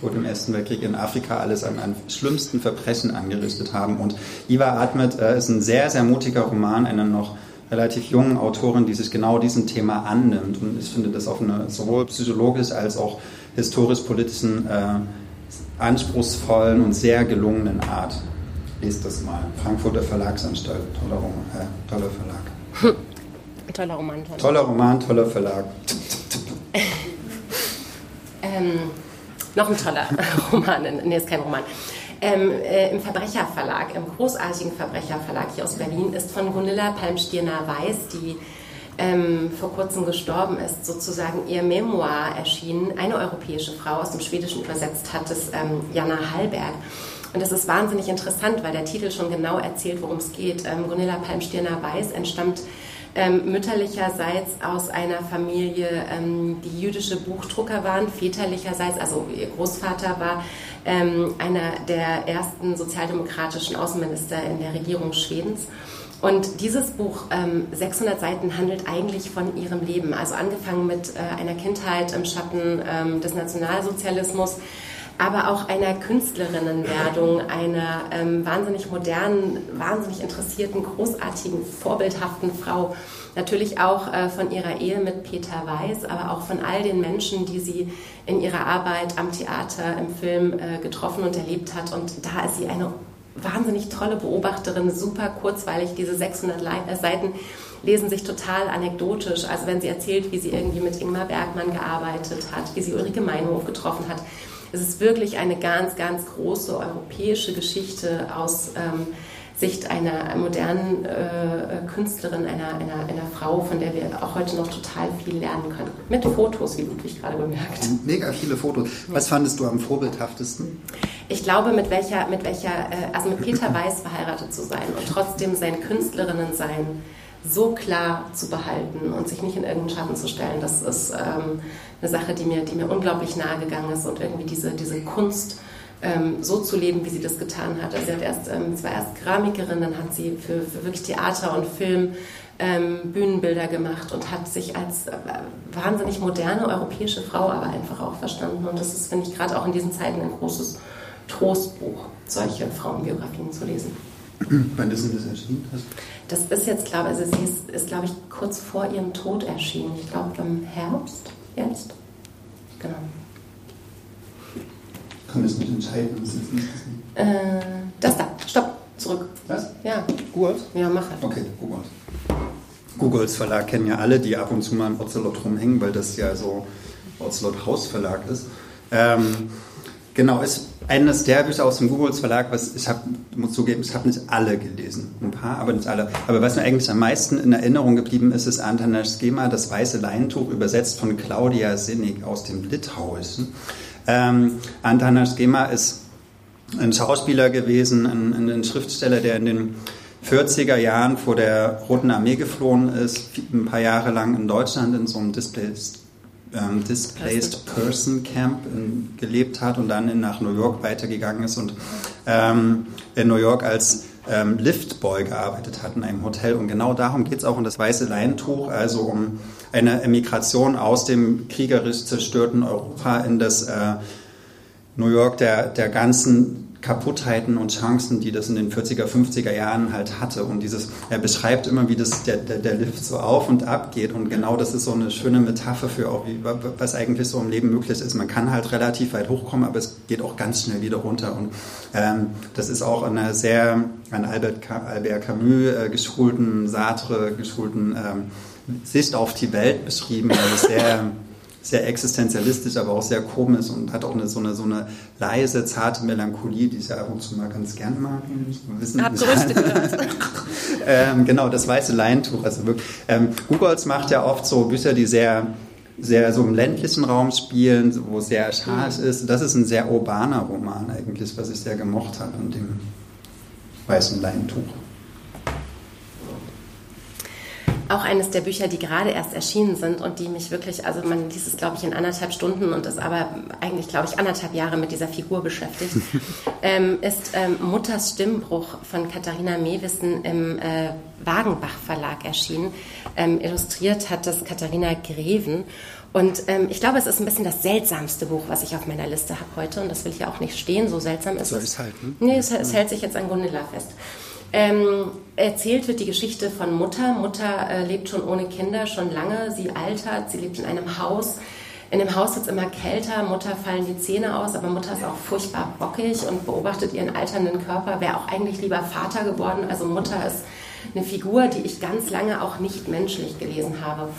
vor dem Ersten Weltkrieg in Afrika alles an, an schlimmsten Verbrechen angerichtet haben. Und Iva Atmet äh, ist ein sehr, sehr mutiger Roman einer noch relativ jungen Autorin, die sich genau diesem Thema annimmt. Und ich finde das auf eine sowohl psychologisch als auch historisch-politischen, äh, anspruchsvollen und sehr gelungenen Art lest das mal. Frankfurter Verlagsanstalt, toller, Roman, äh, toller Verlag. toller Roman, toller. toller Roman, toller Verlag. ähm, noch ein toller Roman, nee, ist kein Roman. Ähm, äh, Im Verbrecherverlag, im großartigen Verbrecherverlag hier aus Berlin, ist von Gunilla Palmstirner-Weiß, die ähm, vor kurzem gestorben ist, sozusagen ihr Memoir erschienen. Eine europäische Frau aus dem Schwedischen übersetzt hat es ähm, Jana Hallberg. Und das ist wahnsinnig interessant, weil der Titel schon genau erzählt, worum es geht. Ähm, Gunilla Palmstirner-Weiß entstammt ähm, mütterlicherseits aus einer Familie, ähm, die jüdische Buchdrucker waren, väterlicherseits, also ihr Großvater war ähm, einer der ersten sozialdemokratischen Außenminister in der Regierung Schwedens. Und dieses Buch, ähm, 600 Seiten, handelt eigentlich von ihrem Leben. Also angefangen mit äh, einer Kindheit im Schatten ähm, des Nationalsozialismus, aber auch einer Künstlerinnenwerdung, einer ähm, wahnsinnig modernen, wahnsinnig interessierten, großartigen, vorbildhaften Frau. Natürlich auch äh, von ihrer Ehe mit Peter Weiß, aber auch von all den Menschen, die sie in ihrer Arbeit am Theater, im Film äh, getroffen und erlebt hat. Und da ist sie eine wahnsinnig tolle Beobachterin, super kurzweilig. Diese 600 äh, Seiten lesen sich total anekdotisch. Also wenn sie erzählt, wie sie irgendwie mit Ingmar Bergmann gearbeitet hat, wie sie Ulrike Meinhof getroffen hat, es ist wirklich eine ganz, ganz große europäische Geschichte aus ähm, Sicht einer modernen äh, Künstlerin, einer, einer, einer Frau, von der wir auch heute noch total viel lernen können. Mit Fotos, wie Ludwig gerade bemerkt. Mega viele Fotos. Was fandest du am vorbildhaftesten? Ich glaube, mit welcher, mit welcher, äh, also mit Peter Weiß verheiratet zu sein und trotzdem sein Künstlerinnen-Sein so klar zu behalten und sich nicht in irgendeinen Schatten zu stellen, das ist ähm, eine Sache, die mir, die mir unglaublich nahe gegangen ist und irgendwie diese, diese Kunst ähm, so zu leben, wie sie das getan hat. Also sie hat erst, ähm, sie war erst Keramikerin, dann hat sie für, für wirklich Theater und Film ähm, Bühnenbilder gemacht und hat sich als äh, wahnsinnig moderne europäische Frau aber einfach auch verstanden. Und das ist, finde ich, gerade auch in diesen Zeiten ein großes Trostbuch, solche Frauenbiografien zu lesen. Wann ist denn das erschienen? Das ist jetzt, glaube ich, also sie ist, ist glaube ich, kurz vor ihrem Tod erschienen. Ich glaube im Herbst jetzt. Genau. Ich kann das nicht entscheiden. Das, ist nicht das, äh, das da, stopp, zurück. Was? Ja. Googles? Ja, mach halt. Okay, Googles. Googles Verlag kennen ja alle, die ab und zu mal im Ocelot rumhängen, weil das ja so Ocelot Hausverlag ist. Ähm, genau, ist eines der Bücher aus dem Googles Verlag, was ich habe, muss zugeben, ich habe nicht alle gelesen. Ein paar, aber nicht alle. Aber was mir eigentlich am meisten in Erinnerung geblieben ist, ist Antanas Schema, das weiße Leintuch, übersetzt von Claudia Sinnig aus dem Litauischen. Ähm, Antanas Schema ist ein Schauspieler gewesen, ein, ein Schriftsteller, der in den 40er Jahren vor der Roten Armee geflohen ist, ein paar Jahre lang in Deutschland in so einem Displaced ähm, Displaced Person Camp in, gelebt hat und dann in, nach New York weitergegangen ist und ähm, in New York als ähm, Liftboy gearbeitet hat in einem Hotel. Und genau darum geht es auch um das weiße Leintuch, also um eine Emigration aus dem kriegerisch zerstörten Europa in das äh, New York der, der ganzen Kaputtheiten und Chancen, die das in den 40er, 50er Jahren halt hatte. Und dieses, er beschreibt immer, wie das, der, der, der Lift so auf und ab geht. Und genau das ist so eine schöne Metapher für auch, wie, was eigentlich so im Leben möglich ist. Man kann halt relativ weit hochkommen, aber es geht auch ganz schnell wieder runter. Und ähm, das ist auch eine sehr an Albert, Albert Camus äh, geschulten, Sartre geschulten ähm, Sicht auf die Welt beschrieben. Also sehr sehr existenzialistisch, aber auch sehr komisch und hat auch eine, so, eine, so eine leise, zarte Melancholie, die ich ja ab und zu mal ganz gern mag. Wissen, Hab ähm, genau, das weiße Leintuch. Also wirklich, ähm, Gugolz macht ja oft so Bücher, die sehr sehr so im ländlichen Raum spielen, wo es sehr scharf mhm. ist. Das ist ein sehr urbaner Roman eigentlich, was ich sehr gemocht habe an dem weißen Leintuch. Auch eines der Bücher, die gerade erst erschienen sind und die mich wirklich, also man liest es, glaube ich, in anderthalb Stunden und ist aber eigentlich, glaube ich, anderthalb Jahre mit dieser Figur beschäftigt, ähm, ist ähm, Mutters Stimmbruch von Katharina Mewissen im äh, Wagenbach Verlag erschienen. Ähm, illustriert hat das Katharina Greven. Und ähm, ich glaube, es ist ein bisschen das seltsamste Buch, was ich auf meiner Liste habe heute. Und das will ich ja auch nicht stehen, so seltsam ist Soll es. Soll halten? Nee, es, es hält sich jetzt an Gunilla fest. Ähm, erzählt wird die Geschichte von Mutter. Mutter äh, lebt schon ohne Kinder, schon lange. Sie altert, sie lebt in einem Haus. In dem Haus wird es immer kälter, Mutter fallen die Zähne aus, aber Mutter ist auch furchtbar bockig und beobachtet ihren alternden Körper. Wäre auch eigentlich lieber Vater geworden. Also Mutter ist eine Figur, die ich ganz lange auch nicht menschlich gelesen habe.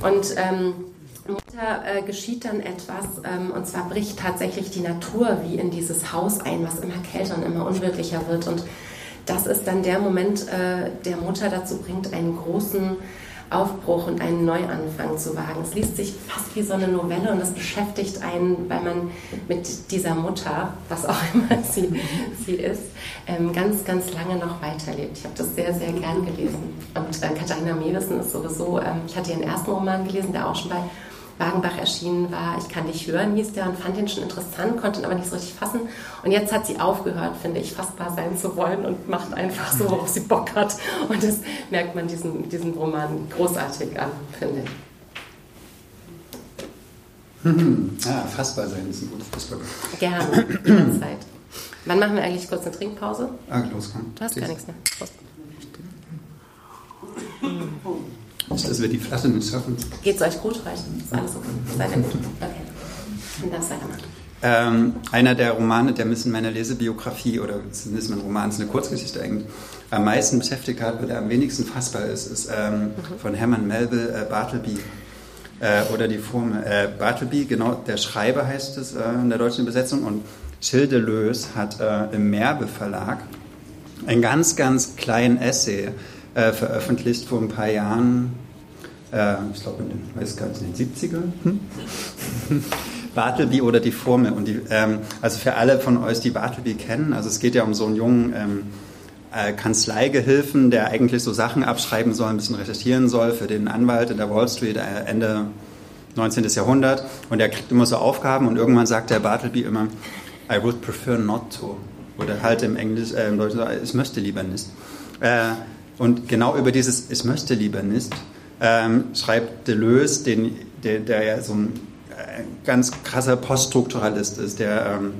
Und ähm, Mutter äh, geschieht dann etwas, ähm, und zwar bricht tatsächlich die Natur wie in dieses Haus ein, was immer kälter und immer unwirklicher wird. Und das ist dann der Moment, äh, der Mutter dazu bringt, einen großen Aufbruch und einen Neuanfang zu wagen. Es liest sich fast wie so eine Novelle und es beschäftigt einen, weil man mit dieser Mutter, was auch immer sie, sie ist, ähm, ganz, ganz lange noch weiterlebt. Ich habe das sehr, sehr gern gelesen. Und äh, Katharina Mewissen ist sowieso, ähm, ich hatte ihren ersten Roman gelesen, der auch schon bei Wagenbach erschienen war. Ich kann dich hören, hieß der und fand den schon interessant, konnte ihn aber nicht so richtig fassen. Und jetzt hat sie aufgehört, finde ich, fassbar sein zu wollen und macht einfach so, worauf sie Bock hat. Und das merkt man diesen, diesen Roman großartig an, finde ich. Hm, ah, fassbar sein ist ein gutes Stichwort. Gerne, jederzeit. Wann machen wir eigentlich kurz eine Trinkpause? Ah, los, komm. Du hast gar nichts mehr. Prost. Nicht, dass wir die Flasche nicht schaffen. Geht es euch gut heute? Ist alles okay? Seid ihr gut? Okay. Dann darfst du weitermachen. Ähm, einer der Romane, der mich in meiner Lesebiografie, oder es ist ein Roman, ist eine Kurzgeschichte eigentlich, am meisten beschäftigt hat, weil er am wenigsten fassbar ist, ist ähm, mhm. von Hermann Melville äh, Bartleby. Äh, oder die Formel. Äh, Bartleby, genau, der Schreiber heißt es äh, in der deutschen Übersetzung. Und Schildelös hat äh, im Merbe Verlag einen ganz, ganz kleinen Essay äh, veröffentlicht vor ein paar Jahren, äh, ich glaube in den, weiß gar nicht, in den 70ern. Hm? Bartleby oder die Formel. Und die, ähm, also für alle von euch, die Bartleby kennen, also es geht ja um so einen jungen ähm, äh, Kanzleigehilfen, der eigentlich so Sachen abschreiben soll, ein bisschen recherchieren soll für den Anwalt in der Wall Street äh, Ende 19. Jahrhundert. Und er kriegt immer so Aufgaben und irgendwann sagt der Bartleby immer, I would prefer not to. Oder halt im Englisch, äh, im Deutschen, ich möchte lieber nicht. Äh, und genau über dieses Ich möchte lieber nicht ähm, schreibt Deleuze, den, der, der ja so ein äh, ganz krasser Poststrukturalist ist, der ähm,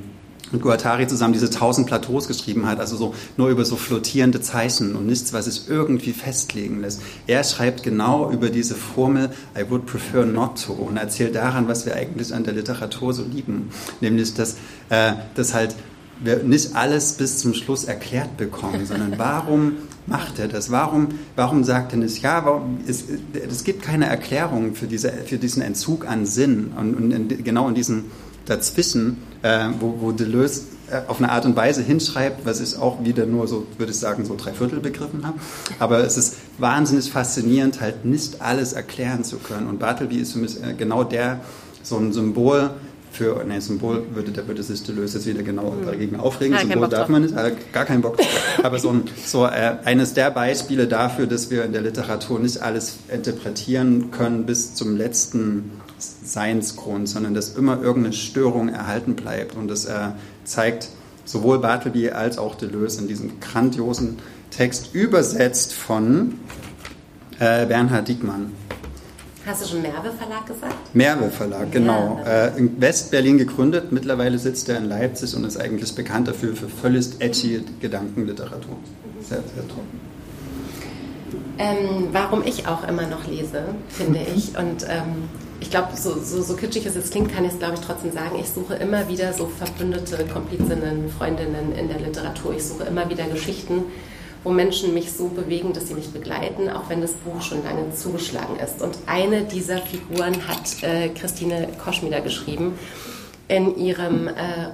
mit Guattari zusammen diese tausend Plateaus geschrieben hat, also so nur über so flottierende Zeichen und nichts, was sich irgendwie festlegen lässt. Er schreibt genau über diese Formel I would prefer not to und erzählt daran, was wir eigentlich an der Literatur so lieben, nämlich dass, äh, dass halt wir nicht alles bis zum Schluss erklärt bekommen, sondern warum macht er das? Warum, warum sagt er nicht, ja, warum, es, es gibt keine Erklärung für, diese, für diesen Entzug an Sinn und, und in, genau in diesem dazwischen, äh, wo, wo Deleuze äh, auf eine Art und Weise hinschreibt, was ich auch wieder nur so, würde ich sagen, so drei Viertel begriffen habe. Aber es ist wahnsinnig faszinierend, halt nicht alles erklären zu können. Und Bartleby ist für mich äh, genau der, so ein Symbol für ein Symbol würde der Deleuze jetzt wieder genau mhm. dagegen aufregen. Ja, Symbol darf man nicht, gar keinen Bock. Aber so, ein, so äh, eines der Beispiele dafür, dass wir in der Literatur nicht alles interpretieren können bis zum letzten Seinsgrund, sondern dass immer irgendeine Störung erhalten bleibt. Und das äh, zeigt sowohl Bartleby als auch Deleuze in diesem grandiosen Text, übersetzt von äh, Bernhard Diekmann. Hast du schon Merve Verlag gesagt? Merve Verlag, genau. Äh, in West-Berlin gegründet. Mittlerweile sitzt er in Leipzig und ist eigentlich bekannt dafür für völlig edgy Gedankenliteratur. Sehr, sehr toll. Ähm, warum ich auch immer noch lese, finde ich. Und ähm, ich glaube, so, so, so, kitschig es jetzt klingt, kann ich es, glaube ich, trotzdem sagen. Ich suche immer wieder so verbündete Komplizinnen, Freundinnen in der Literatur. Ich suche immer wieder Geschichten, wo Menschen mich so bewegen, dass sie mich begleiten, auch wenn das Buch schon lange zugeschlagen ist. Und eine dieser Figuren hat äh, Christine Koschmider geschrieben in ihrem äh,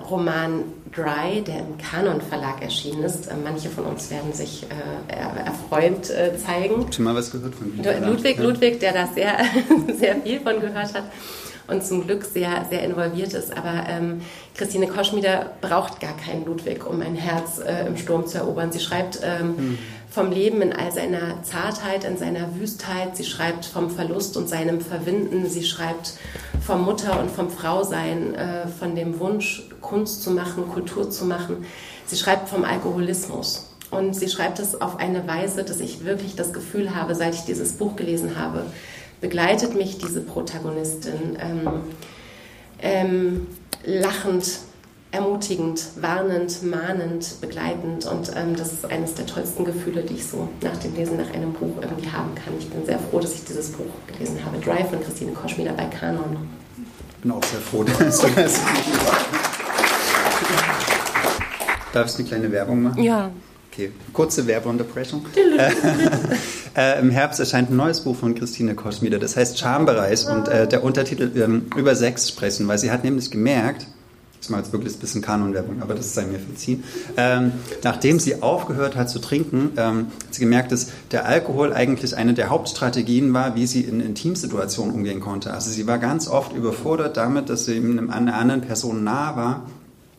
Roman Dry, der im Kanon Verlag erschienen ist. Äh, manche von uns werden sich äh, erfreut äh, zeigen. Habt ihr mal was gehört von Ludwig? Ludwig, Ludwig, der da sehr, sehr viel von gehört hat und zum Glück sehr, sehr involviert ist. Aber ähm, Christine Koschmieder braucht gar keinen Ludwig, um ein Herz äh, im Sturm zu erobern. Sie schreibt ähm, hm. vom Leben in all seiner Zartheit, in seiner Wüstheit. Sie schreibt vom Verlust und seinem Verwinden. Sie schreibt vom Mutter- und vom Frausein, äh, von dem Wunsch, Kunst zu machen, Kultur zu machen. Sie schreibt vom Alkoholismus. Und sie schreibt es auf eine Weise, dass ich wirklich das Gefühl habe, seit ich dieses Buch gelesen habe, begleitet mich diese Protagonistin ähm, ähm, lachend, ermutigend, warnend, mahnend, begleitend. Und ähm, das ist eines der tollsten Gefühle, die ich so nach dem Lesen nach einem Buch irgendwie haben kann. Ich bin sehr froh, dass ich dieses Buch gelesen habe. Drive von Christine Koschmider bei Kanon. Ich bin auch sehr froh, dass du das Darf ich eine kleine Werbung machen? Ja. Okay, kurze Werbeunterbrechung. äh, Im Herbst erscheint ein neues Buch von Christine Koschmieder, das heißt Schambereich und äh, der Untertitel ähm, über Sex sprechen, weil sie hat nämlich gemerkt, ich mache jetzt wirklich ein bisschen Kanonwerbung, aber das sei mir verziehen. Ähm, nachdem sie aufgehört hat zu trinken, ähm, hat sie gemerkt, dass der Alkohol eigentlich eine der Hauptstrategien war, wie sie in Intimsituationen umgehen konnte. Also sie war ganz oft überfordert damit, dass sie einer anderen Person nah war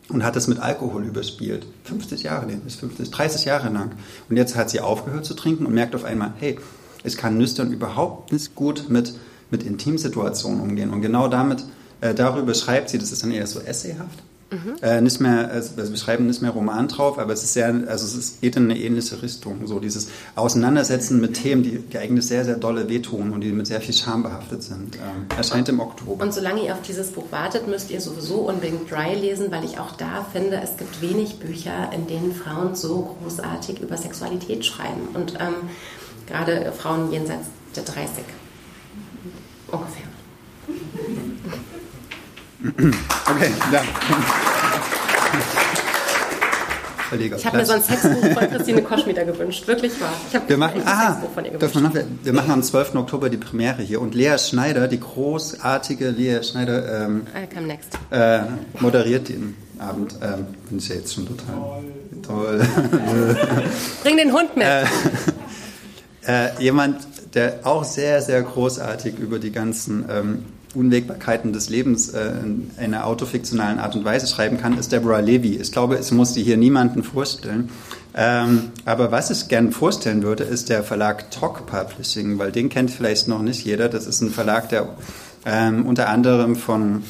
und hat das mit Alkohol überspielt. 50 Jahre lang, bis 50, 30 Jahre lang. Und jetzt hat sie aufgehört zu trinken und merkt auf einmal, hey, ich kann nüchtern überhaupt nicht gut mit, mit Intimsituationen umgehen. Und genau damit, äh, darüber schreibt sie, das ist dann eher so essayhaft. Mhm. Äh, nicht mehr, also wir schreiben nicht mehr Roman drauf, aber es ist sehr, also es geht in eine ähnliche Richtung. So dieses Auseinandersetzen mit Themen, die, die eigentlich sehr, sehr dolle wehtun und die mit sehr viel Scham behaftet sind. Ähm, erscheint im Oktober. Und solange ihr auf dieses Buch wartet, müsst ihr sowieso unbedingt Dry lesen, weil ich auch da finde, es gibt wenig Bücher, in denen Frauen so großartig über Sexualität schreiben. Und ähm, gerade Frauen jenseits der 30 ungefähr. Okay, danke. Ich habe mir so ein Sexbuch von Christine Koschmieder gewünscht, wirklich wahr. Ich habe wir machen, ah, Sexbuch von ihr gewünscht. Noch, wir machen am 12. Oktober die Premiere hier und Lea Schneider, die großartige Lea Schneider, ähm, next. Äh, moderiert den Abend. Ähm, Bin ich ja jetzt schon total toll. Bring den Hund mit. Äh, äh, jemand, der auch sehr, sehr großartig über die ganzen ähm, Unwägbarkeiten des Lebens äh, in einer autofiktionalen Art und Weise schreiben kann, ist Deborah Levy. Ich glaube, es muss die hier niemanden vorstellen. Ähm, aber was ich gerne vorstellen würde, ist der Verlag Talk Publishing, weil den kennt vielleicht noch nicht jeder. Das ist ein Verlag, der ähm, unter anderem von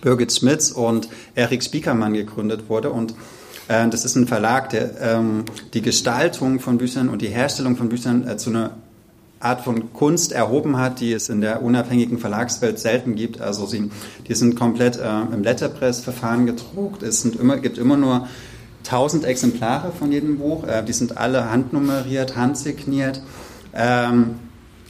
Birgit Schmitz und Erik Spiekermann gegründet wurde und äh, das ist ein Verlag, der ähm, die Gestaltung von Büchern und die Herstellung von Büchern äh, zu einer Art von Kunst erhoben hat, die es in der unabhängigen Verlagswelt selten gibt. Also sie, die sind komplett äh, im Letterpress-Verfahren gedruckt. Es sind immer, gibt immer nur 1000 Exemplare von jedem Buch. Äh, die sind alle handnummeriert, handsigniert. Ähm,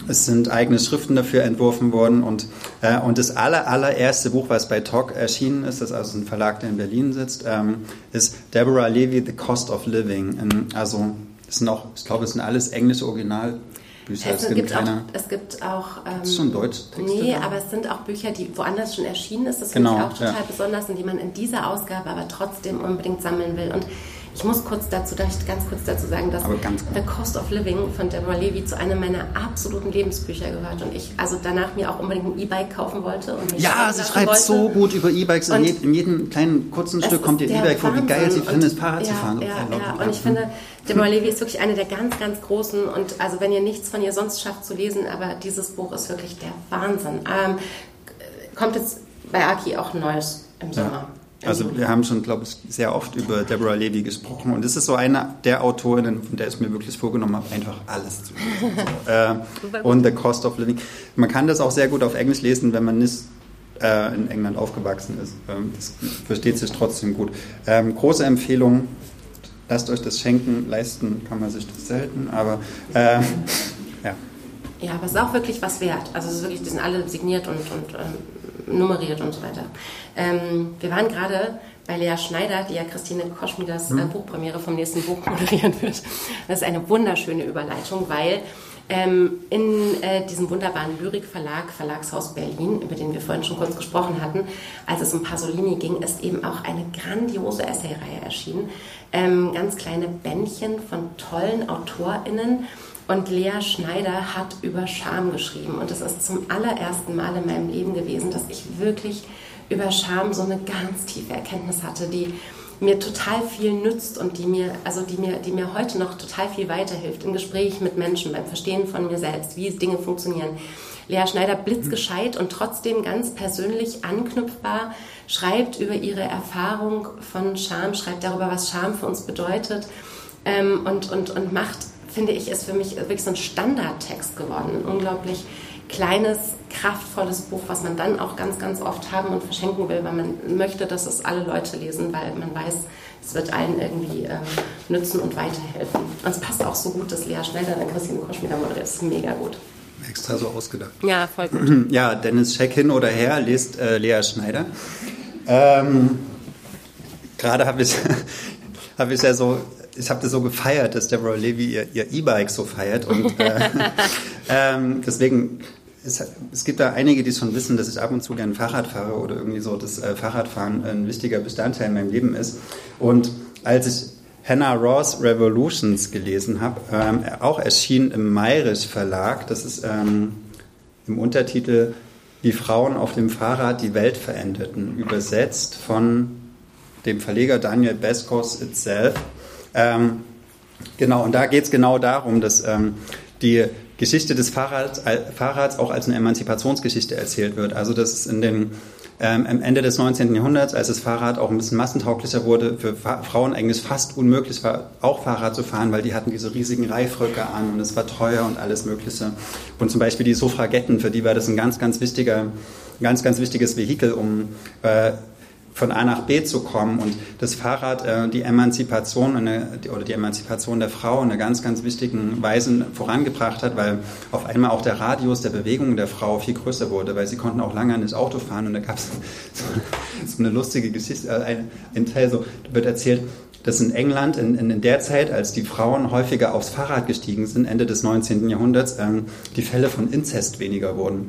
es sind eigene Schriften dafür entworfen worden und, äh, und das aller, allererste Buch, was bei TOC erschienen ist, das ist also ein Verlag, der in Berlin sitzt, ähm, ist Deborah Levy, The Cost of Living. In, also, sind auch, ich glaube, es sind alles englische Original Bücher. Es, es gibt, auch, es gibt auch. Ähm, ist schon Deutsch. Nee, aber es sind auch Bücher, die woanders schon erschienen ist. Das finde genau, ich auch total ja. besonders und die man in dieser Ausgabe aber trotzdem unbedingt sammeln will. Und ich muss kurz dazu, darf ich ganz kurz dazu sagen, dass The Cost of Living von Deborah Levy zu einem meiner absoluten Lebensbücher gehört und ich also danach mir auch unbedingt ein E-Bike kaufen wollte. Und ja, sie schreibt wollte. so gut über E-Bikes. In, in, jedem kleinen kurzen Stück kommt ihr E-Bike vor, wie geil sie findet, Fahrrad ja, zu fahren. Ja, ja, und ich finde, Deborah Levy ist wirklich eine der ganz, ganz großen und also wenn ihr nichts von ihr sonst schafft zu lesen, aber dieses Buch ist wirklich der Wahnsinn. Ähm, kommt jetzt bei Aki auch ein neues im Sommer. Also wir haben schon, glaube ich, sehr oft über Deborah Levy gesprochen und es ist so eine der Autorinnen, von der ich mir wirklich vorgenommen habe, einfach alles zu lesen. So, äh, und The Cost of Living. Man kann das auch sehr gut auf Englisch lesen, wenn man nicht äh, in England aufgewachsen ist. Ähm, das versteht sich trotzdem gut. Ähm, große Empfehlung, lasst euch das schenken, leisten kann man sich das selten, aber äh, ja. Ja, aber es ist auch wirklich was wert. Also es ist wirklich, die sind alle signiert und, und ähm, nummeriert und so weiter. Ähm, wir waren gerade bei Lea Schneider, die ja Christine Koschmiders äh, Buchpremiere vom nächsten Buch moderieren wird. Das ist eine wunderschöne Überleitung, weil ähm, in äh, diesem wunderbaren Lyrikverlag, Verlagshaus Berlin, über den wir vorhin schon kurz gesprochen hatten, als es um Pasolini ging, ist eben auch eine grandiose Essayreihe erschienen. Ähm, ganz kleine Bändchen von tollen AutorInnen. Und Lea Schneider hat über Scham geschrieben. Und es ist zum allerersten Mal in meinem Leben gewesen, dass ich wirklich über Scham so eine ganz tiefe Erkenntnis hatte, die mir total viel nützt und die mir, also die mir, die mir heute noch total viel weiterhilft im Gespräch mit Menschen, beim Verstehen von mir selbst, wie Dinge funktionieren. Lea Schneider blitzgescheit und trotzdem ganz persönlich anknüpfbar, schreibt über ihre Erfahrung von Scham, schreibt darüber, was Scham für uns bedeutet ähm, und, und, und macht, finde ich, ist für mich wirklich so ein Standardtext geworden. Ein unglaublich kleines, kraftvolles Buch, was man dann auch ganz, ganz oft haben und verschenken will, weil man möchte, dass es alle Leute lesen, weil man weiß, es wird allen irgendwie äh, nützen und weiterhelfen. Und es passt auch so gut, dass Lea Schneider dann Christine Koschmieder moderiert. Das ist mega gut. Extra so ausgedacht. Ja, voll gut. Ja, Dennis Scheck hin oder her liest äh, Lea Schneider. Ähm, Gerade habe ich, hab ich ja so ich habe das so gefeiert, dass Deborah Levy ihr E-Bike so feiert. Und äh, ähm, deswegen es, es, gibt da einige, die schon wissen, dass ich ab und zu gerne Fahrrad fahre oder irgendwie so, dass äh, Fahrradfahren ein wichtiger Bestandteil in meinem Leben ist. Und als ich Hannah Ross Revolutions gelesen habe, ähm, auch erschienen im Mayrisch Verlag, das ist ähm, im Untertitel Wie Frauen auf dem Fahrrad die Welt veränderten, übersetzt von dem Verleger Daniel Beskos itself. Ähm, genau, und da geht es genau darum, dass ähm, die Geschichte des Fahrrads, äh, Fahrrads auch als eine Emanzipationsgeschichte erzählt wird. Also dass es in dem ähm, am Ende des 19. Jahrhunderts, als das Fahrrad auch ein bisschen massentauglicher wurde, für Fa Frauen eigentlich fast unmöglich war, auch Fahrrad zu fahren, weil die hatten diese riesigen Reifröcke an und es war teuer und alles Mögliche. Und zum Beispiel die Suffragetten, für die war das ein ganz, ganz wichtiger, ganz, ganz wichtiges Vehikel, um äh, von A nach B zu kommen und das Fahrrad äh, die Emanzipation eine, oder die Emanzipation der Frau in einer ganz, ganz wichtigen Weise vorangebracht hat, weil auf einmal auch der Radius der Bewegung der Frau viel größer wurde, weil sie konnten auch lange nicht Auto fahren und da gab es so, so, eine lustige Geschichte, äh, ein, ein, Teil so, wird erzählt, dass in England in, in, der Zeit, als die Frauen häufiger aufs Fahrrad gestiegen sind, Ende des 19. Jahrhunderts, ähm, die Fälle von Inzest weniger wurden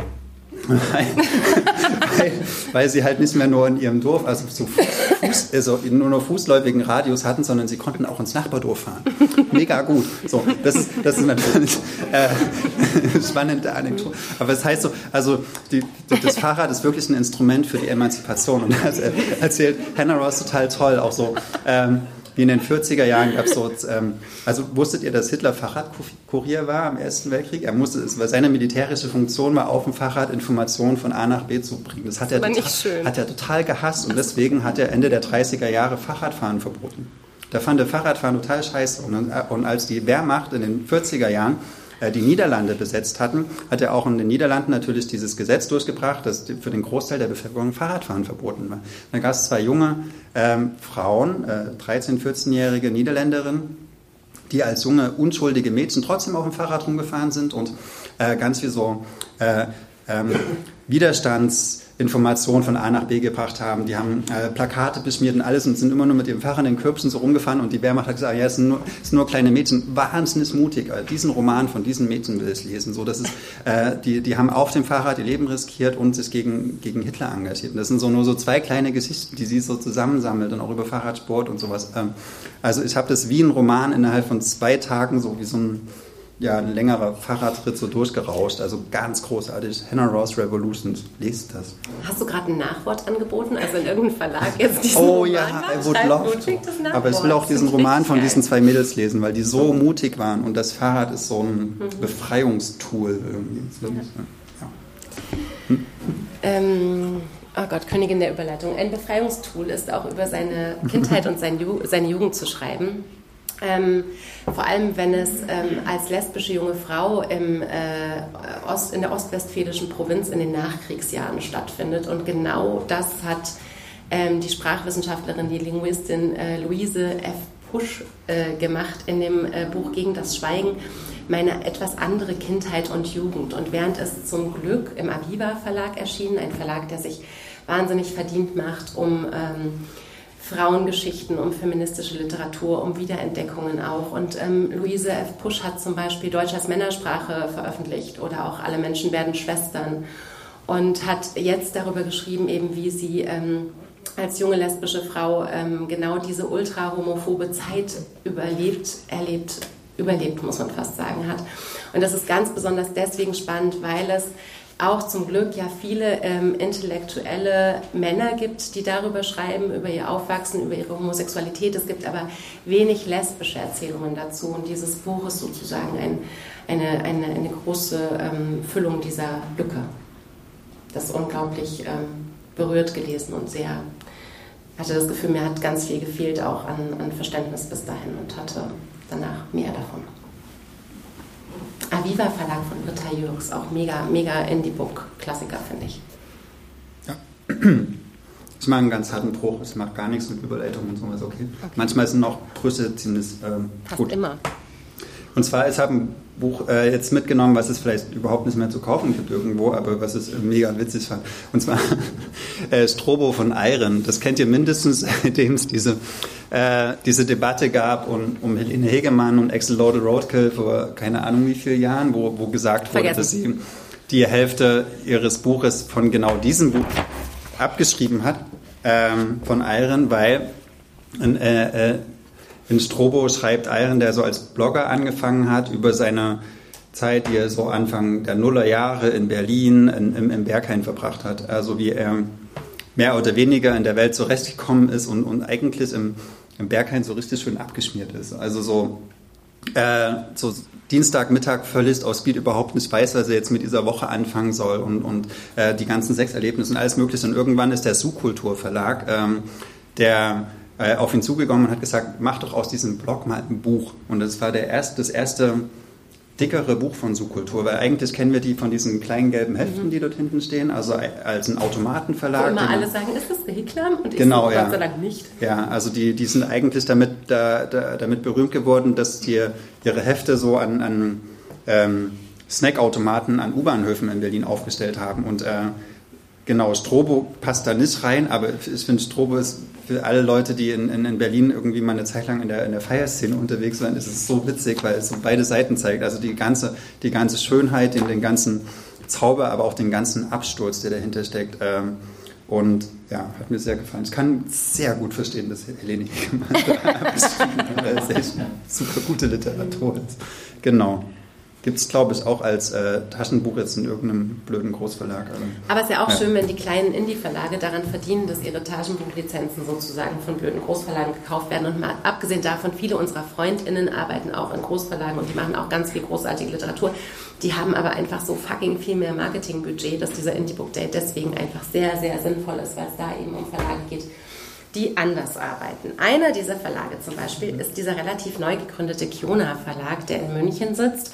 weil, weil, sie halt nicht mehr nur in ihrem Dorf, also, so Fuß, also nur noch fußläufigen Radius hatten, sondern sie konnten auch ins Nachbardorf fahren. Mega gut. So, das ist, das ist natürlich äh, spannende Anekdote. Aber es das heißt so, also die, das Fahrrad ist wirklich ein Instrument für die Emanzipation. Und das erzählt Hannah Ross total toll, auch so. Ähm, wie in den 40er Jahren gab es so, ähm, also wusstet ihr, dass Hitler Fahrradkurier war am Ersten Weltkrieg? Er musste, es war seine militärische Funktion war, auf dem Fahrrad Informationen von A nach B zu bringen. Das hat er, total, hat er total gehasst und deswegen hat er Ende der 30er Jahre Fahrradfahren verboten. Da fand er Fahrradfahren total scheiße. Und, und als die Wehrmacht in den 40er Jahren die Niederlande besetzt hatten, hat er auch in den Niederlanden natürlich dieses Gesetz durchgebracht, dass für den Großteil der Bevölkerung Fahrradfahren verboten war. Da gab es zwei junge ähm, Frauen, äh, 13-, 14-jährige Niederländerinnen, die als junge, unschuldige Mädchen trotzdem auf dem Fahrrad rumgefahren sind und äh, ganz wie so äh, ähm, Widerstands- Informationen von A nach B gebracht haben. Die haben äh, Plakate beschmiert und alles und sind immer nur mit dem Fahrrad in den Körbchen so rumgefahren und die Wehrmacht hat gesagt, ja, es sind nur, es sind nur kleine Mädchen. Wahnsinnig mutig. Also diesen Roman von diesen Mädchen will ich lesen. So, das ist, äh, die, die haben auf dem Fahrrad ihr Leben riskiert und sich gegen, gegen Hitler engagiert. Und das sind so nur so zwei kleine Geschichten, die sie so zusammensammelt und auch über Fahrradsport und sowas. Ähm, also ich habe das wie ein Roman innerhalb von zwei Tagen, so wie so ein ja, ein längerer Fahrradritt so durchgerauscht. Also ganz großartig. Hannah Ross Revolutions. Lest das. Hast du gerade ein Nachwort angeboten? Also in irgendeinem Verlag jetzt diesen Oh Roman ja, I would love to. Aber ich will auch diesen Roman von diesen zwei Mädels lesen, weil die so mutig waren. Und das Fahrrad ist so ein mhm. Befreiungstool irgendwie. Ja. Hm? Ähm, oh Gott, Königin der Überleitung, ein Befreiungstool ist auch über seine Kindheit und seine Jugend zu schreiben. Ähm, vor allem, wenn es ähm, als lesbische junge Frau im, äh, Ost, in der ostwestfälischen Provinz in den Nachkriegsjahren stattfindet. Und genau das hat ähm, die Sprachwissenschaftlerin, die Linguistin äh, Luise F. Pusch äh, gemacht in dem äh, Buch Gegen das Schweigen meine etwas andere Kindheit und Jugend. Und während es zum Glück im Aviva Verlag erschien, ein Verlag, der sich wahnsinnig verdient macht, um ähm, Frauengeschichten, um feministische Literatur, um Wiederentdeckungen auch. Und ähm, Luise F. Pusch hat zum Beispiel Deutsch als Männersprache veröffentlicht oder auch Alle Menschen werden Schwestern und hat jetzt darüber geschrieben, eben wie sie ähm, als junge lesbische Frau ähm, genau diese ultra-homophobe Zeit überlebt, erlebt überlebt, muss man fast sagen, hat. Und das ist ganz besonders deswegen spannend, weil es auch zum Glück ja viele ähm, intellektuelle Männer gibt, die darüber schreiben, über ihr Aufwachsen, über ihre Homosexualität. Es gibt aber wenig lesbische Erzählungen dazu. Und dieses Buch ist sozusagen ein, eine, eine, eine große ähm, Füllung dieser Lücke. Das ist unglaublich ähm, berührt gelesen und sehr, hatte das Gefühl, mir hat ganz viel gefehlt auch an, an Verständnis bis dahin und hatte danach mehr davon. Aviva Verlag von Britta Jürgs, auch mega, mega Indie-Book-Klassiker, finde ich. Ja. Ich mache einen ganz harten Bruch, es macht gar nichts mit Überleitung und sowas, okay. okay. Manchmal sind auch Brüste ziemlich ähm, Fast gut. immer. Und zwar, ich habe ein Buch äh, jetzt mitgenommen, was es vielleicht überhaupt nicht mehr zu kaufen gibt irgendwo, aber was es mega witzig fand. Und zwar äh, Strobo von Iron. Das kennt ihr mindestens, seitdem es diese, äh, diese Debatte gab um, um Helene Hegemann und Axel Lode Roadkill vor keine Ahnung wie vielen Jahren, wo, wo gesagt wurde, Vergessen. dass sie die Hälfte ihres Buches von genau diesem Buch abgeschrieben hat, ähm, von Iron, weil äh, äh, in Strobo schreibt Iron, der so als Blogger angefangen hat, über seine Zeit, die er so Anfang der Nullerjahre in Berlin, in, im, im Berghain verbracht hat. Also wie er mehr oder weniger in der Welt zurechtgekommen ist und, und eigentlich im, im Berghain so richtig schön abgeschmiert ist. Also so, äh, so Dienstagmittag völlig aus Speed überhaupt nicht weiß, was er jetzt mit dieser Woche anfangen soll und, und äh, die ganzen Sexerlebnisse und alles Mögliche. Und irgendwann ist der Subkultur Verlag, ähm, der äh, auf ihn zugekommen und hat gesagt, mach doch aus diesem Blog mal ein Buch. Und das war der erste, das erste dickere Buch von Subkultur, weil eigentlich kennen wir die von diesen kleinen gelben Heften, mhm. die dort hinten stehen, also als ein Automatenverlag. Wo immer alle sagen, ist das Reklam? Und genau, ich ja. Gott sei Dank nicht. Ja, also die, die sind eigentlich damit, da, da, damit berühmt geworden, dass die ihre Hefte so an, an ähm, Snackautomaten an U-Bahnhöfen in Berlin aufgestellt haben und äh, Genau, Strobo passt da nicht rein, aber ich finde, Strobo ist für alle Leute, die in, in, in, Berlin irgendwie mal eine Zeit lang in der, in der Feierszene unterwegs waren, ist es so witzig, weil es so beide Seiten zeigt. Also die ganze, die ganze Schönheit, den, den ganzen Zauber, aber auch den ganzen Absturz, der dahinter steckt. Ähm, und ja, hat mir sehr gefallen. Ich kann sehr gut verstehen, dass Helene da sehr super gute Literatur ist. Genau. Gibt es, glaube ich, auch als äh, Taschenbuch jetzt in irgendeinem blöden Großverlag. Also, Aber es ist ja auch ja. schön, wenn die kleinen Indie-Verlage daran verdienen, dass ihre Taschenbuchlizenzen sozusagen von blöden Großverlagen gekauft werden. Und mal abgesehen davon, viele unserer FreundInnen arbeiten auch in Großverlagen und die machen auch ganz viel großartige Literatur. Die haben aber einfach so fucking viel mehr Marketingbudget, dass dieser Indie-Book Day deswegen einfach sehr, sehr sinnvoll ist, weil es da eben um Verlage geht, die anders arbeiten. Einer dieser Verlage zum Beispiel ist dieser relativ neu gegründete Kiona Verlag, der in München sitzt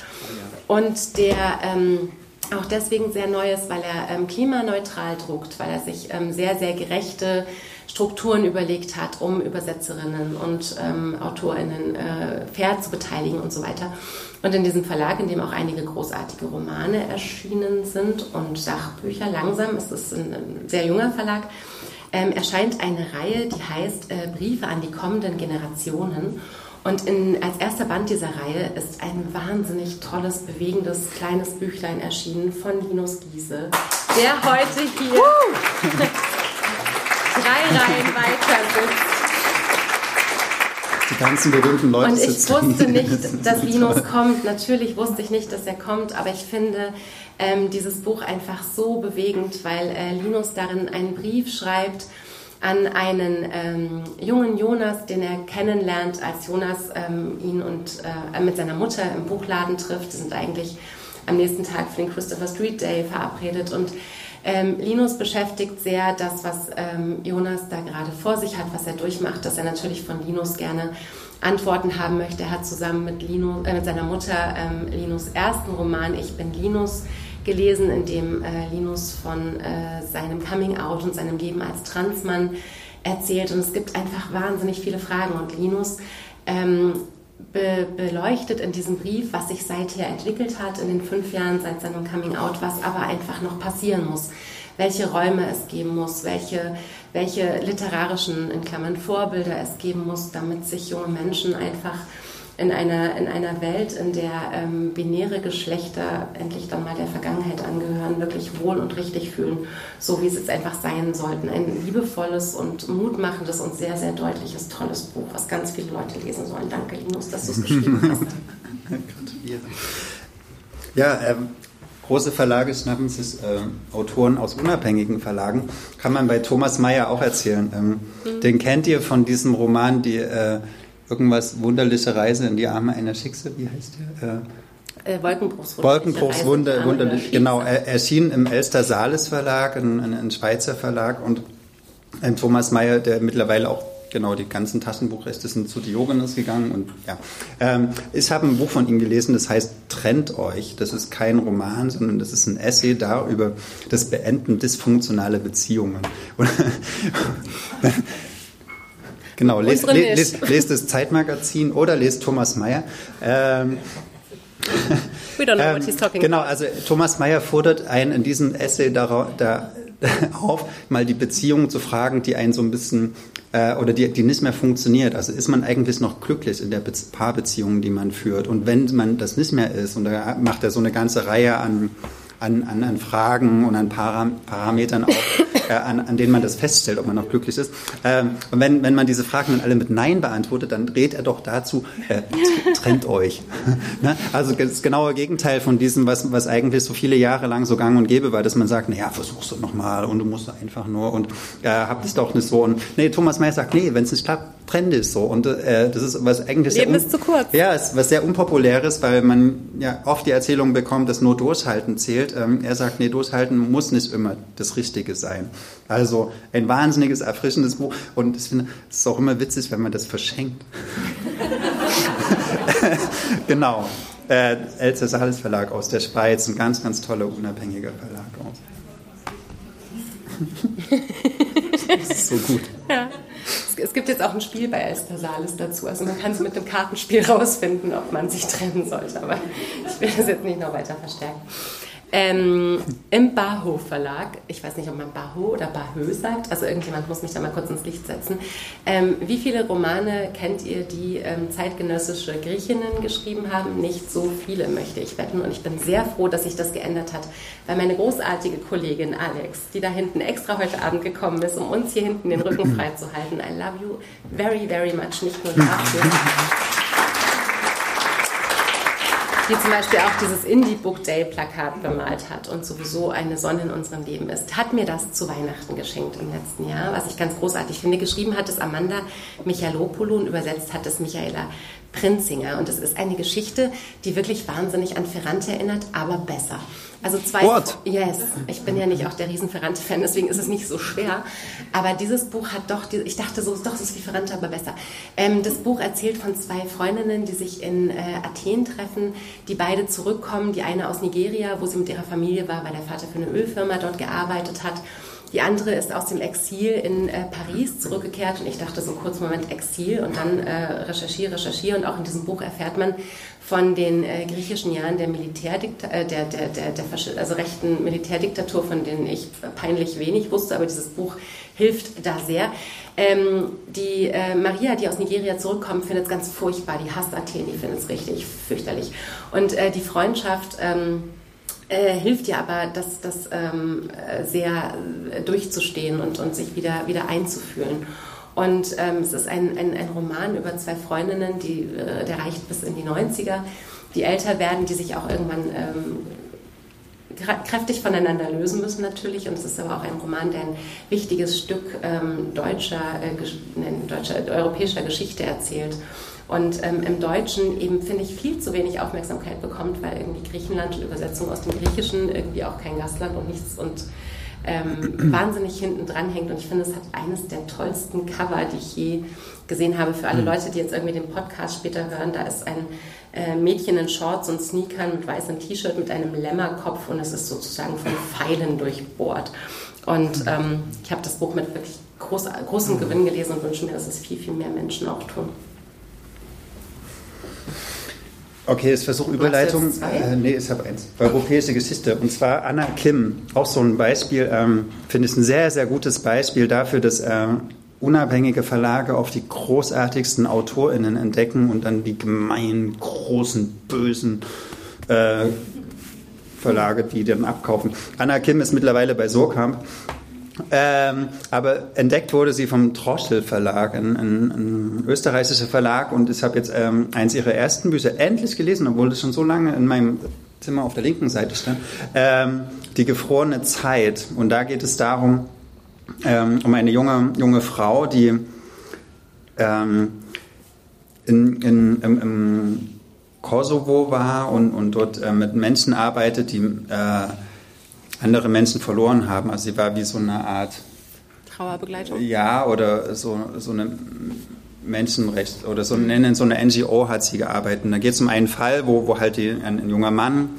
und der ähm, auch deswegen sehr neu ist, weil er ähm, klimaneutral druckt, weil er sich ähm, sehr, sehr gerechte Strukturen überlegt hat, um Übersetzerinnen und ähm, AutorInnen äh, fair zu beteiligen und so weiter. Und in diesem Verlag, in dem auch einige großartige Romane erschienen sind und Sachbücher, langsam, es ist ein, ein sehr junger Verlag, ähm, erscheint eine Reihe, die heißt äh, Briefe an die kommenden Generationen. Und in, als erster Band dieser Reihe ist ein wahnsinnig tolles, bewegendes, kleines Büchlein erschienen von Linus Giese, der heute hier drei Reihen weiter sitzt. Die ganzen berühmten Leute Und ich wusste nicht, dass Linus kommt. Natürlich wusste ich nicht, dass er kommt, aber ich finde, ähm, dieses Buch einfach so bewegend, weil äh, Linus darin einen Brief schreibt an einen ähm, jungen Jonas, den er kennenlernt, als Jonas ähm, ihn und äh, mit seiner Mutter im Buchladen trifft. Sie sind eigentlich am nächsten Tag für den Christopher Street Day verabredet und Ähm, Linus beschäftigt sehr das, was ähm, Jonas da gerade vor sich hat, was er durchmacht, dass er natürlich von Linus gerne Antworten haben möchte. Er hat zusammen mit, Linus, äh, mit seiner Mutter ähm, Linus ersten Roman Ich bin Linus gelesen, in dem äh, Linus von äh, seinem Coming-out und seinem Leben als Transmann erzählt. Und es gibt einfach wahnsinnig viele Fragen. Und Linus ähm, be beleuchtet in diesem Brief, was sich seither entwickelt hat in den fünf Jahren seit seinem Coming Out, was aber einfach noch passieren muss, welche Räume es geben muss, welche, welche literarischen, in Klammern, Vorbilder es geben muss, damit sich junge Menschen einfach in einer, in einer Welt, in der ähm, binäre Geschlechter endlich dann mal der Vergangenheit angehören, wirklich wohl und richtig fühlen, so wie es jetzt einfach sein sollten. Ein liebevolles und mutmachendes und sehr, sehr deutliches, tolles Buch, was ganz viele Leute lesen sollen. Danke, Linus, dass du es geschrieben hast. Gratuliere. Ja, ähm, große Verlage schnappen sich äh, Autoren aus unabhängigen Verlagen. Kann man bei Thomas Mayer auch erzählen. Ähm, mhm. Den kennt ihr von diesem Roman, die äh, irgendwas wunderliche Reise in die Arme einer Schicksal, wie heißt der? Äh, äh Wolkenbruchs, Wolkenbruchs Wunder, wunderlich, genau. Er erschien im Elster Sales Verlag, ein, ein Schweizer Verlag und ein Thomas Mayer, der mittlerweile auch genau die ganzen Taschenbuchrechte sind zu Diogenes gegangen und ja. Ähm, ich habe ein Buch von ihm gelesen, das heißt Trennt euch. Das ist kein Roman, sondern das ist ein Essay da über das Beenden dysfunktionaler Beziehungen. Genau, lest, lest, lest, das Zeitmagazin oder lest Thomas Mayer. Ähm, We don't know what he's talking Genau, also Thomas Mayer fordert einen in diesem Essay darauf, da, auf, mal die Beziehungen zu fragen, die einen so ein bisschen äh, oder die, die nicht mehr funktioniert. Also ist man eigentlich noch glücklich in der Be Paarbeziehung, die man führt? Und wenn man das nicht mehr ist, und da macht er so eine ganze Reihe an an, an, an Fragen und an Param Parametern auch, äh, an, an denen man das feststellt, ob man noch glücklich ist. Ähm, und wenn, wenn man diese Fragen dann alle mit Nein beantwortet, dann dreht er doch dazu, äh, trennt euch. ne? Also das genaue Gegenteil von diesem, was, was eigentlich so viele Jahre lang so gang und gäbe war, dass man sagt, naja, versuchst du nochmal und du musst einfach nur und äh, habt es doch nicht so. Und nee, Thomas Mayer sagt, nee, wenn es nicht klappt, trennt es so. Und äh, das ist was eigentlich Leben ist zu kurz. Ja, ist was sehr unpopuläres, weil man ja oft die Erzählung bekommt, dass nur Durchhalten zählt. Ähm, er sagt, nee, durchhalten muss nicht immer das Richtige sein. Also ein wahnsinniges, erfrischendes Buch. Und ich finde, es ist auch immer witzig, wenn man das verschenkt. genau. Äh, Elster Sales Verlag aus der Schweiz, ein ganz, ganz toller, unabhängiger Verlag. das ist so gut. Ja. Es gibt jetzt auch ein Spiel bei Elster Sales dazu. Also man kann es mit einem Kartenspiel rausfinden, ob man sich trennen sollte. Aber ich will das jetzt nicht noch weiter verstärken. Ähm, Im Baho Verlag, ich weiß nicht, ob man Baho oder Bahö sagt, also irgendjemand muss mich da mal kurz ins Licht setzen. Ähm, wie viele Romane kennt ihr, die ähm, zeitgenössische Griechinnen geschrieben haben? Nicht so viele, möchte ich wetten. Und ich bin sehr froh, dass sich das geändert hat, weil meine großartige Kollegin Alex, die da hinten extra heute Abend gekommen ist, um uns hier hinten den Rücken frei zu halten, I love you very, very much, nicht nur dafür die zum Beispiel auch dieses Indie Book Day Plakat bemalt hat und sowieso eine Sonne in unserem Leben ist, hat mir das zu Weihnachten geschenkt im letzten Jahr, was ich ganz großartig finde. Geschrieben hat es Amanda Michalopoulou und übersetzt hat es Michaela Prinzinger. Und es ist eine Geschichte, die wirklich wahnsinnig an Ferrante erinnert, aber besser. Also zwei. What? Yes. Ich bin ja nicht auch der riesen Ferrante-Fan, deswegen ist es nicht so schwer. Aber dieses Buch hat doch, ich dachte so, doch, es ist wie Ferrante, aber besser. Ähm, das Buch erzählt von zwei Freundinnen, die sich in äh, Athen treffen, die beide zurückkommen. Die eine aus Nigeria, wo sie mit ihrer Familie war, weil der Vater für eine Ölfirma dort gearbeitet hat. Die andere ist aus dem Exil in äh, Paris zurückgekehrt und ich dachte so kurz Moment Exil und dann äh, recherchiere, recherchiere und auch in diesem Buch erfährt man von den äh, griechischen Jahren der Militärdiktatur, äh, der, der, der, der also rechten Militärdiktatur, von denen ich peinlich wenig wusste, aber dieses Buch hilft da sehr. Ähm, die äh, Maria, die aus Nigeria zurückkommt, findet es ganz furchtbar. Die hasst Athen, die findet es richtig fürchterlich. Und äh, die Freundschaft ähm, äh, hilft dir aber, das, das ähm, sehr äh, durchzustehen und, und sich wieder, wieder einzufühlen. Und ähm, es ist ein, ein, ein, Roman über zwei Freundinnen, die, äh, der reicht bis in die 90er, die älter werden, die sich auch irgendwann ähm, kräftig voneinander lösen müssen natürlich. Und es ist aber auch ein Roman, der ein wichtiges Stück ähm, deutscher, äh, deutscher, europäischer Geschichte erzählt und ähm, im Deutschen eben, finde ich, viel zu wenig Aufmerksamkeit bekommt, weil irgendwie Griechenland und Übersetzung aus dem Griechischen irgendwie auch kein Gastland und nichts und ähm, wahnsinnig hinten dran hängt. Und ich finde, es hat eines der tollsten Cover, die ich je gesehen habe. Für alle mhm. Leute, die jetzt irgendwie den Podcast später hören, da ist ein äh, Mädchen in Shorts und Sneakern mit weißem T-Shirt mit einem Lämmerkopf und es ist sozusagen von Pfeilen durchbohrt. Und ähm, ich habe das Buch mit wirklich groß, großem mhm. Gewinn gelesen und wünsche mir, dass es viel, viel mehr Menschen auch tun. Okay, ich versuche Überleitung. Äh, nee, ich habe eins. Europäische Geschichte. Und zwar Anna Kim. Auch so ein Beispiel, ähm, finde ich ein sehr, sehr gutes Beispiel dafür, dass äh, unabhängige Verlage auf die großartigsten AutorInnen entdecken und dann die gemeinen, großen, bösen äh, Verlage, die dann abkaufen. Anna Kim ist mittlerweile bei Surkamp. Ähm, aber entdeckt wurde sie vom Troschel Verlag, ein, ein, ein österreichischer Verlag. Und ich habe jetzt ähm, eins ihrer ersten Bücher endlich gelesen, obwohl das schon so lange in meinem Zimmer auf der linken Seite stand. Ähm, die gefrorene Zeit. Und da geht es darum, ähm, um eine junge, junge Frau, die ähm, in, in, im, im, Kosovo war und, und dort äh, mit Menschen arbeitet, die äh, andere Menschen verloren haben. Also sie war wie so eine Art Trauerbegleitung. Ja, oder so, so eine Menschenrecht oder so, nennen so eine NGO hat sie gearbeitet. Und da geht es um einen Fall, wo, wo halt die, ein, ein junger Mann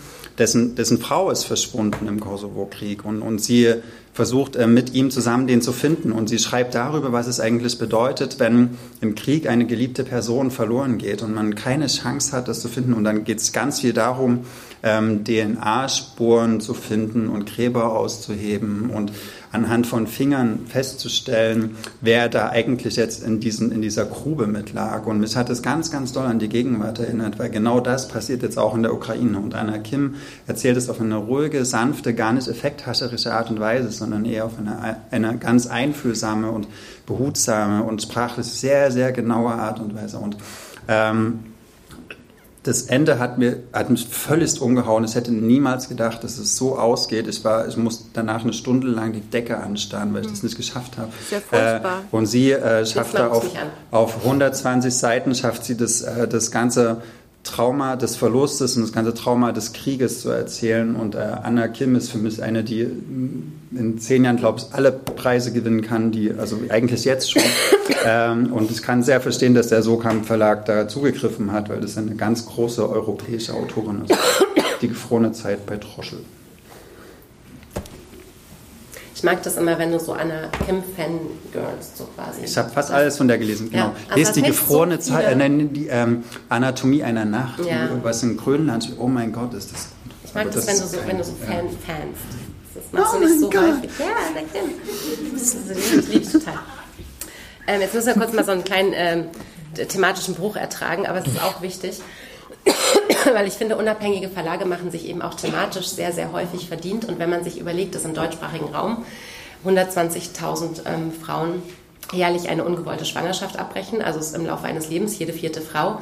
dessen, dessen Frau ist verschwunden im Kosovo-Krieg und, und sie versucht äh, mit ihm zusammen den zu finden. Und sie schreibt darüber, was es eigentlich bedeutet, wenn im Krieg eine geliebte Person verloren geht und man keine Chance hat, das zu finden. Und dann geht es ganz viel darum, ähm, DNA-Spuren zu finden und Gräber auszuheben und anhand von Fingern festzustellen, wer da eigentlich jetzt in, diesen, in dieser Grube mitlag. Und mich hat es ganz, ganz doll an die Gegenwart erinnert, weil genau das passiert jetzt auch in der Ukraine. Und Anna Kim erzählt es auf eine ruhige, sanfte, gar nicht effekthascherische Art und Weise, sondern eher auf eine, eine ganz einfühlsame und behutsame und sprachlich sehr, sehr genaue Art und Weise. Und ähm, das Ende hat, mir, hat mich völlig umgehauen. Ich hätte niemals gedacht, dass es so ausgeht. Ich, war, ich musste danach eine Stunde lang die Decke anstarren, weil ich das hm. nicht geschafft habe. Sehr furchtbar. Äh, und sie äh, schafft da auf, auf 120 Seiten, schafft sie das, äh, das ganze Trauma des Verlustes und das ganze Trauma des Krieges zu erzählen. Und äh, Anna Kim ist für mich eine, die in zehn Jahren, glaube ich, alle Preise gewinnen kann, die, also eigentlich jetzt schon. ähm, und ich kann sehr verstehen, dass der Sokamp Verlag da zugegriffen hat, weil das eine ganz große europäische Autorin ist. Die gefrorene Zeit bei Troschel. Ich mag das immer, wenn du so Anna Kim Fangirls so quasi. Ich habe fast alles von der gelesen, genau. Ja, also Lest die gefrorene so Zeit, äh, die ähm, Anatomie einer Nacht, ja. was in Grönland, oh mein Gott, ist das gut. Ich mag das, das, wenn du so, wenn du so Fan, fanst. Das machst oh du nicht so Gott. häufig. Ja, der Kim. Das, das liebe ich total. Ähm, jetzt müssen wir kurz mal so einen kleinen ähm, thematischen Bruch ertragen, aber es ist auch wichtig. weil ich finde, unabhängige Verlage machen sich eben auch thematisch sehr, sehr häufig verdient. Und wenn man sich überlegt, dass im deutschsprachigen Raum 120.000 ähm, Frauen jährlich eine ungewollte Schwangerschaft abbrechen, also ist im Laufe eines Lebens jede vierte Frau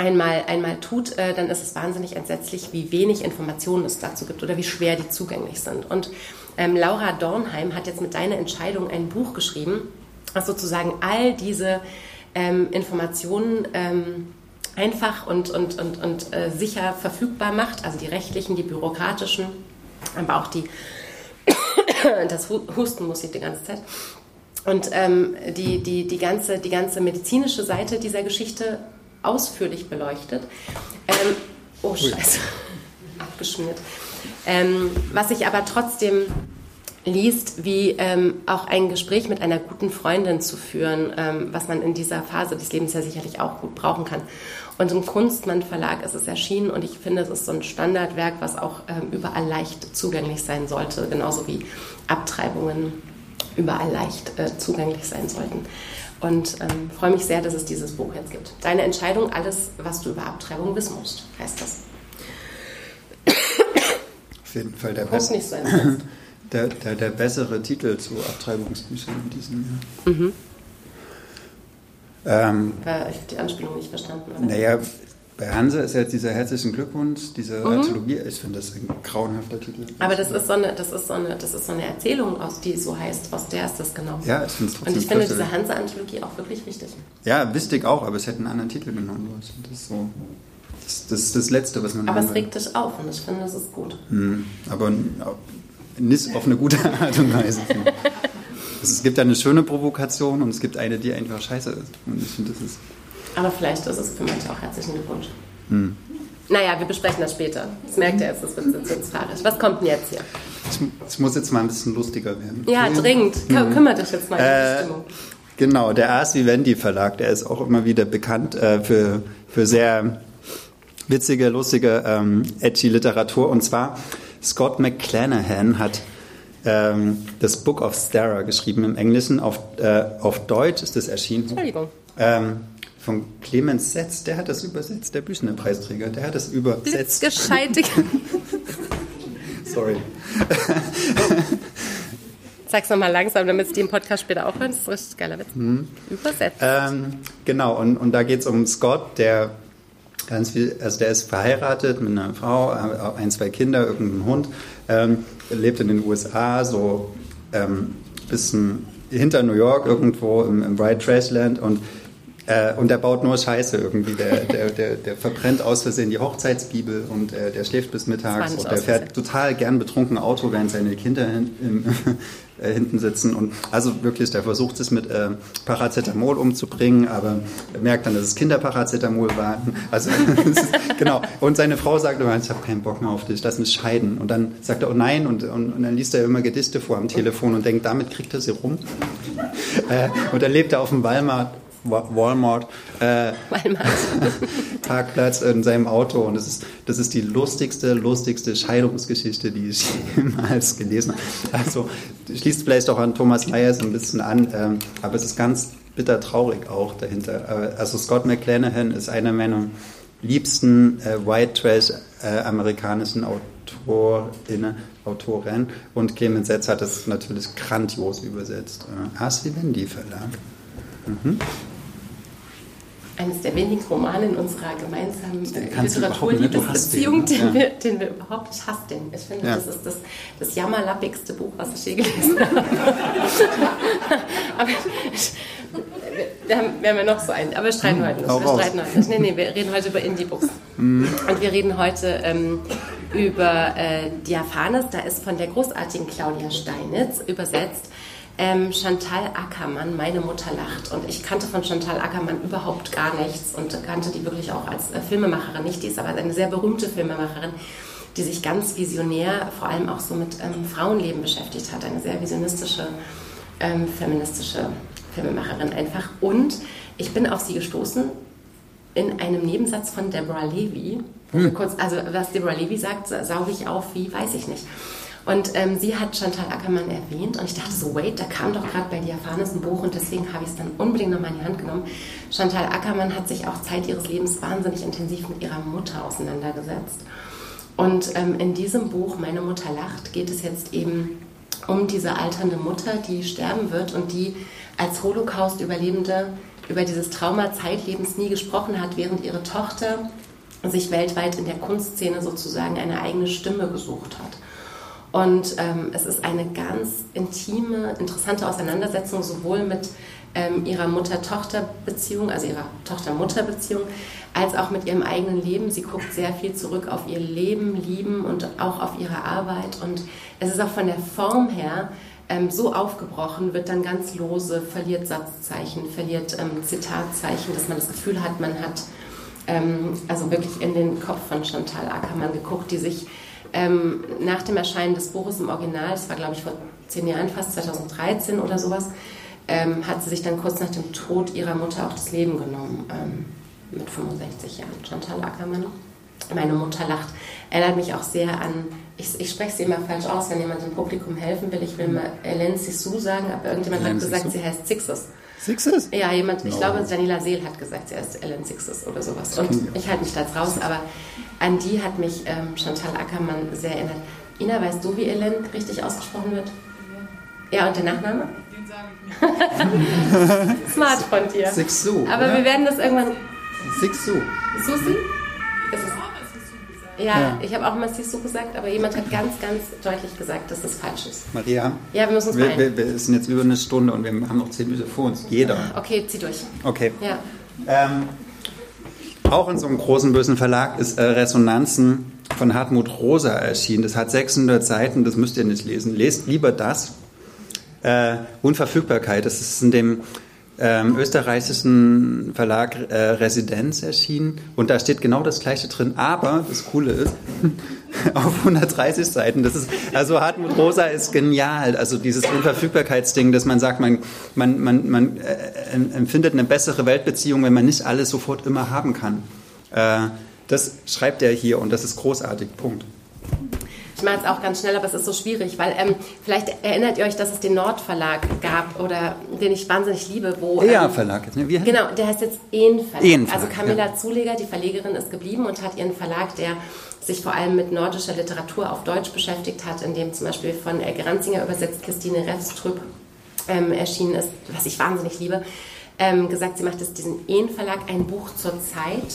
einmal, einmal tut, äh, dann ist es wahnsinnig entsetzlich, wie wenig Informationen es dazu gibt oder wie schwer die zugänglich sind. Und ähm, Laura Dornheim hat jetzt mit deiner Entscheidung ein Buch geschrieben, was sozusagen all diese ähm, Informationen ähm, einfach und, und, und, und äh, sicher verfügbar macht, also die rechtlichen, die bürokratischen, aber auch die, das Husten muss ich die ganze Zeit. Und ähm, die, die, die, ganze, die ganze medizinische Seite dieser Geschichte ausführlich beleuchtet. Ähm, oh, Scheiße, abgeschmiert. Ähm, was ich aber trotzdem liest, wie ähm, auch ein Gespräch mit einer guten Freundin zu führen, ähm, was man in dieser Phase des Lebens ja sicherlich auch gut brauchen kann. Und im Kunstmann Verlag ist es erschienen und ich finde, es ist so ein Standardwerk, was auch ähm, überall leicht zugänglich sein sollte, genauso wie Abtreibungen überall leicht äh, zugänglich sein sollten. Und ähm, freue mich sehr, dass es dieses Buch jetzt gibt. Deine Entscheidung, alles, was du über Abtreibung wissen musst, heißt das. Auf jeden Fall der so der, der, der bessere Titel zu Abtreibungsbüchern in diesem Jahr. Mhm. Ähm, Weil ich die Anspielung nicht verstanden habe. Naja, bei Hanse ist jetzt dieser herzlichen Glückwunsch, diese mhm. Anthologie, ich finde das ein grauenhafter Titel. Aber das ist, so eine, das, ist so eine, das ist so eine Erzählung, aus die so heißt, aus der ist das genau. Ja, ich finde es Und ich finde diese Hanse-Anthologie auch wirklich wichtig. Ja, wichtig auch, aber es hätte einen anderen Titel genommen. Das ist so. Das, das ist das Letzte, was man. Aber es regt dich auf und ich finde, das ist gut. Mhm. Aber nicht auf eine gute Art und Weise es gibt eine schöne Provokation und es gibt eine, die einfach scheiße ist. Und ich finde, das ist. Aber vielleicht ist es für manche auch herzlichen Glückwunsch. Hm. Naja, wir besprechen das später. Das merkt ihr jetzt, das wird sensationsfahrisch. Was kommt denn jetzt hier? Ich, muss jetzt mal ein bisschen lustiger werden. Ja, dringend. Mhm. Kümmert dich jetzt mal um äh, die Stimmung. Genau, der Ars Vivendi Verlag, der ist auch immer wieder bekannt äh, für, für sehr witzige, lustige, ähm, edgy Literatur. Und zwar Scott McClanahan hat ähm, das Book of Stara geschrieben im Englischen. Auf, äh, auf Deutsch ist es erschienen. Entschuldigung. Ähm, von Clemens Setz, der hat das übersetzt, der Büchner-Preisträger, der hat das übersetzt. Blitzgescheitig. Sorry. Sag's nochmal langsam, damit es die im Podcast später auch hören. Das ist ein richtig geiler Witz. Hm. Übersetzt. Ähm, genau, und, und da geht es um Scott, der ganz viel, also der ist verheiratet mit einer Frau, ein, zwei Kinder, irgendein Hund, ähm, lebt in den USA, so ähm, bisschen hinter New York irgendwo im, im Bright Trashland und äh, und der baut nur Scheiße irgendwie. Der, der, der, der verbrennt aus Versehen die Hochzeitsbibel und äh, der schläft bis mittags und der fährt total gern betrunken Auto, während seine Kinder hin, im, äh, hinten sitzen. Und also wirklich, der versucht es mit äh, Paracetamol umzubringen, aber er merkt dann, dass es Kinderparacetamol war. Also genau. Und seine Frau sagt immer, ich habe keinen Bock mehr auf dich, lass mich scheiden. Und dann sagt er, oh nein, und, und, und dann liest er immer Gedichte vor am Telefon und denkt, damit kriegt er sie rum. Äh, und dann lebt er auf dem Walmart Walmart, äh. Parkplatz in seinem Auto und das ist, das ist die lustigste, lustigste Scheidungsgeschichte, die ich jemals gelesen habe. Also schließt vielleicht auch an Thomas Myers ein bisschen an, ähm, aber es ist ganz bitter traurig auch dahinter. Also Scott McClanahan ist einer meiner liebsten äh, White Trash äh, amerikanischen Autorinnen, Autoren und Clemens Setz hat das natürlich grandios übersetzt. Äh, Ars Vivendi Verlag. Mhm eines der wenigen Romane in unserer gemeinsamen Literaturliebesbeziehung, den, ja. wir, den wir überhaupt nicht hassen. Ich finde, ja. das ist das, das jammerlappigste Buch, was ich je gelesen habe. Aber ich, wir, haben, wir haben ja noch so einen, aber wir streiten hm, heute nicht. Wir streiten heute nicht. Nee, nee, wir reden heute über Indie-Books. Mhm. Und wir reden heute ähm, über äh, Diaphanes, da ist von der großartigen Claudia Steinitz übersetzt ähm, Chantal Ackermann, Meine Mutter lacht. Und ich kannte von Chantal Ackermann überhaupt gar nichts und kannte die wirklich auch als äh, Filmemacherin nicht. Die ist aber eine sehr berühmte Filmemacherin, die sich ganz visionär, vor allem auch so mit ähm, Frauenleben beschäftigt hat. Eine sehr visionistische, ähm, feministische Filmemacherin einfach. Und ich bin auf sie gestoßen in einem Nebensatz von Deborah Levy. Hm. Kurz, also was Deborah Levy sagt, sauge ich auf wie, weiß ich nicht. Und ähm, sie hat Chantal Ackermann erwähnt und ich dachte so, wait, da kam doch gerade bei Diaphanes ein Buch und deswegen habe ich es dann unbedingt nochmal in die Hand genommen. Chantal Ackermann hat sich auch Zeit ihres Lebens wahnsinnig intensiv mit ihrer Mutter auseinandergesetzt. Und ähm, in diesem Buch, Meine Mutter lacht, geht es jetzt eben um diese alternde Mutter, die sterben wird und die als Holocaust-Überlebende über dieses Trauma Zeitlebens nie gesprochen hat, während ihre Tochter sich weltweit in der Kunstszene sozusagen eine eigene Stimme gesucht hat. Und ähm, es ist eine ganz intime, interessante Auseinandersetzung sowohl mit ähm, ihrer Mutter-Tochter-Beziehung, also ihrer Tochter-Mutter-Beziehung, als auch mit ihrem eigenen Leben. Sie guckt sehr viel zurück auf ihr Leben, Lieben und auch auf ihre Arbeit. Und es ist auch von der Form her ähm, so aufgebrochen, wird dann ganz lose, verliert Satzzeichen, verliert ähm, Zitatzeichen, dass man das Gefühl hat, man hat ähm, also wirklich in den Kopf von Chantal Ackermann geguckt, die sich ähm, nach dem Erscheinen des Buches im Original, das war glaube ich vor zehn Jahren, fast 2013 oder sowas, ähm, hat sie sich dann kurz nach dem Tod ihrer Mutter auch das Leben genommen, ähm, mit 65 Jahren. Chantal Ackermann. Meine Mutter lacht. Erinnert mich auch sehr an, ich, ich spreche sie immer falsch aus, wenn jemand im Publikum helfen will. Ich will mal Hélène Sissou sagen, aber irgendjemand Hélène hat gesagt, Sissou? sie heißt Sixus. Sixes? Ja, jemand, ich no. glaube, Daniela Seel hat gesagt, sie heißt Ellen Sixes oder sowas. Und ich halte mich da jetzt raus, aber an die hat mich ähm, Chantal Ackermann sehr erinnert. Ina, weißt du, wie Ellen richtig ausgesprochen wird? Ja, und der Nachname? Den sage ich nicht. Smart von dir. Sixu. Aber oder? wir werden das irgendwann. Sixu. Susi? Ist es ja, ja. ich habe auch immer Sisu gesagt, aber jemand hat ganz, ganz deutlich gesagt, dass das falsch ist. Maria? Ja, wir müssen uns wir, wir, wir sind jetzt über eine Stunde und wir haben noch zehn Minuten vor uns. Jeder. Okay, zieh durch. Okay. Ja. Ähm, auch in so einem großen, bösen Verlag ist äh, Resonanzen von Hartmut Rosa erschienen. Das hat 600 Seiten, das müsst ihr nicht lesen. Lest lieber das. Äh, Unverfügbarkeit, das ist in dem ähm, österreichischen Verlag äh, Residenz erschienen und da steht genau das gleiche drin, aber das Coole ist, auf 130 Seiten, das ist, also Hartmut Rosa ist genial, also dieses Unverfügbarkeitsding, dass man sagt, man, man, man, man äh, empfindet eine bessere Weltbeziehung, wenn man nicht alles sofort immer haben kann. Äh, das schreibt er hier und das ist großartig, Punkt. Ich mache es auch ganz schnell, aber es ist so schwierig, weil ähm, vielleicht erinnert ihr euch, dass es den Nordverlag gab oder den ich wahnsinnig liebe, wo ähm, Verlag jetzt, ne? Genau, der heißt jetzt Ehen Verlag. Ehen also Camilla ja. Zuleger, die Verlegerin, ist geblieben und hat ihren Verlag, der sich vor allem mit nordischer Literatur auf Deutsch beschäftigt hat, in dem zum Beispiel von Elke Ranzinger übersetzt Christine Refstrüpp ähm, erschienen ist, was ich wahnsinnig liebe, ähm, gesagt, sie macht jetzt diesen Ehen Verlag ein Buch zur Zeit.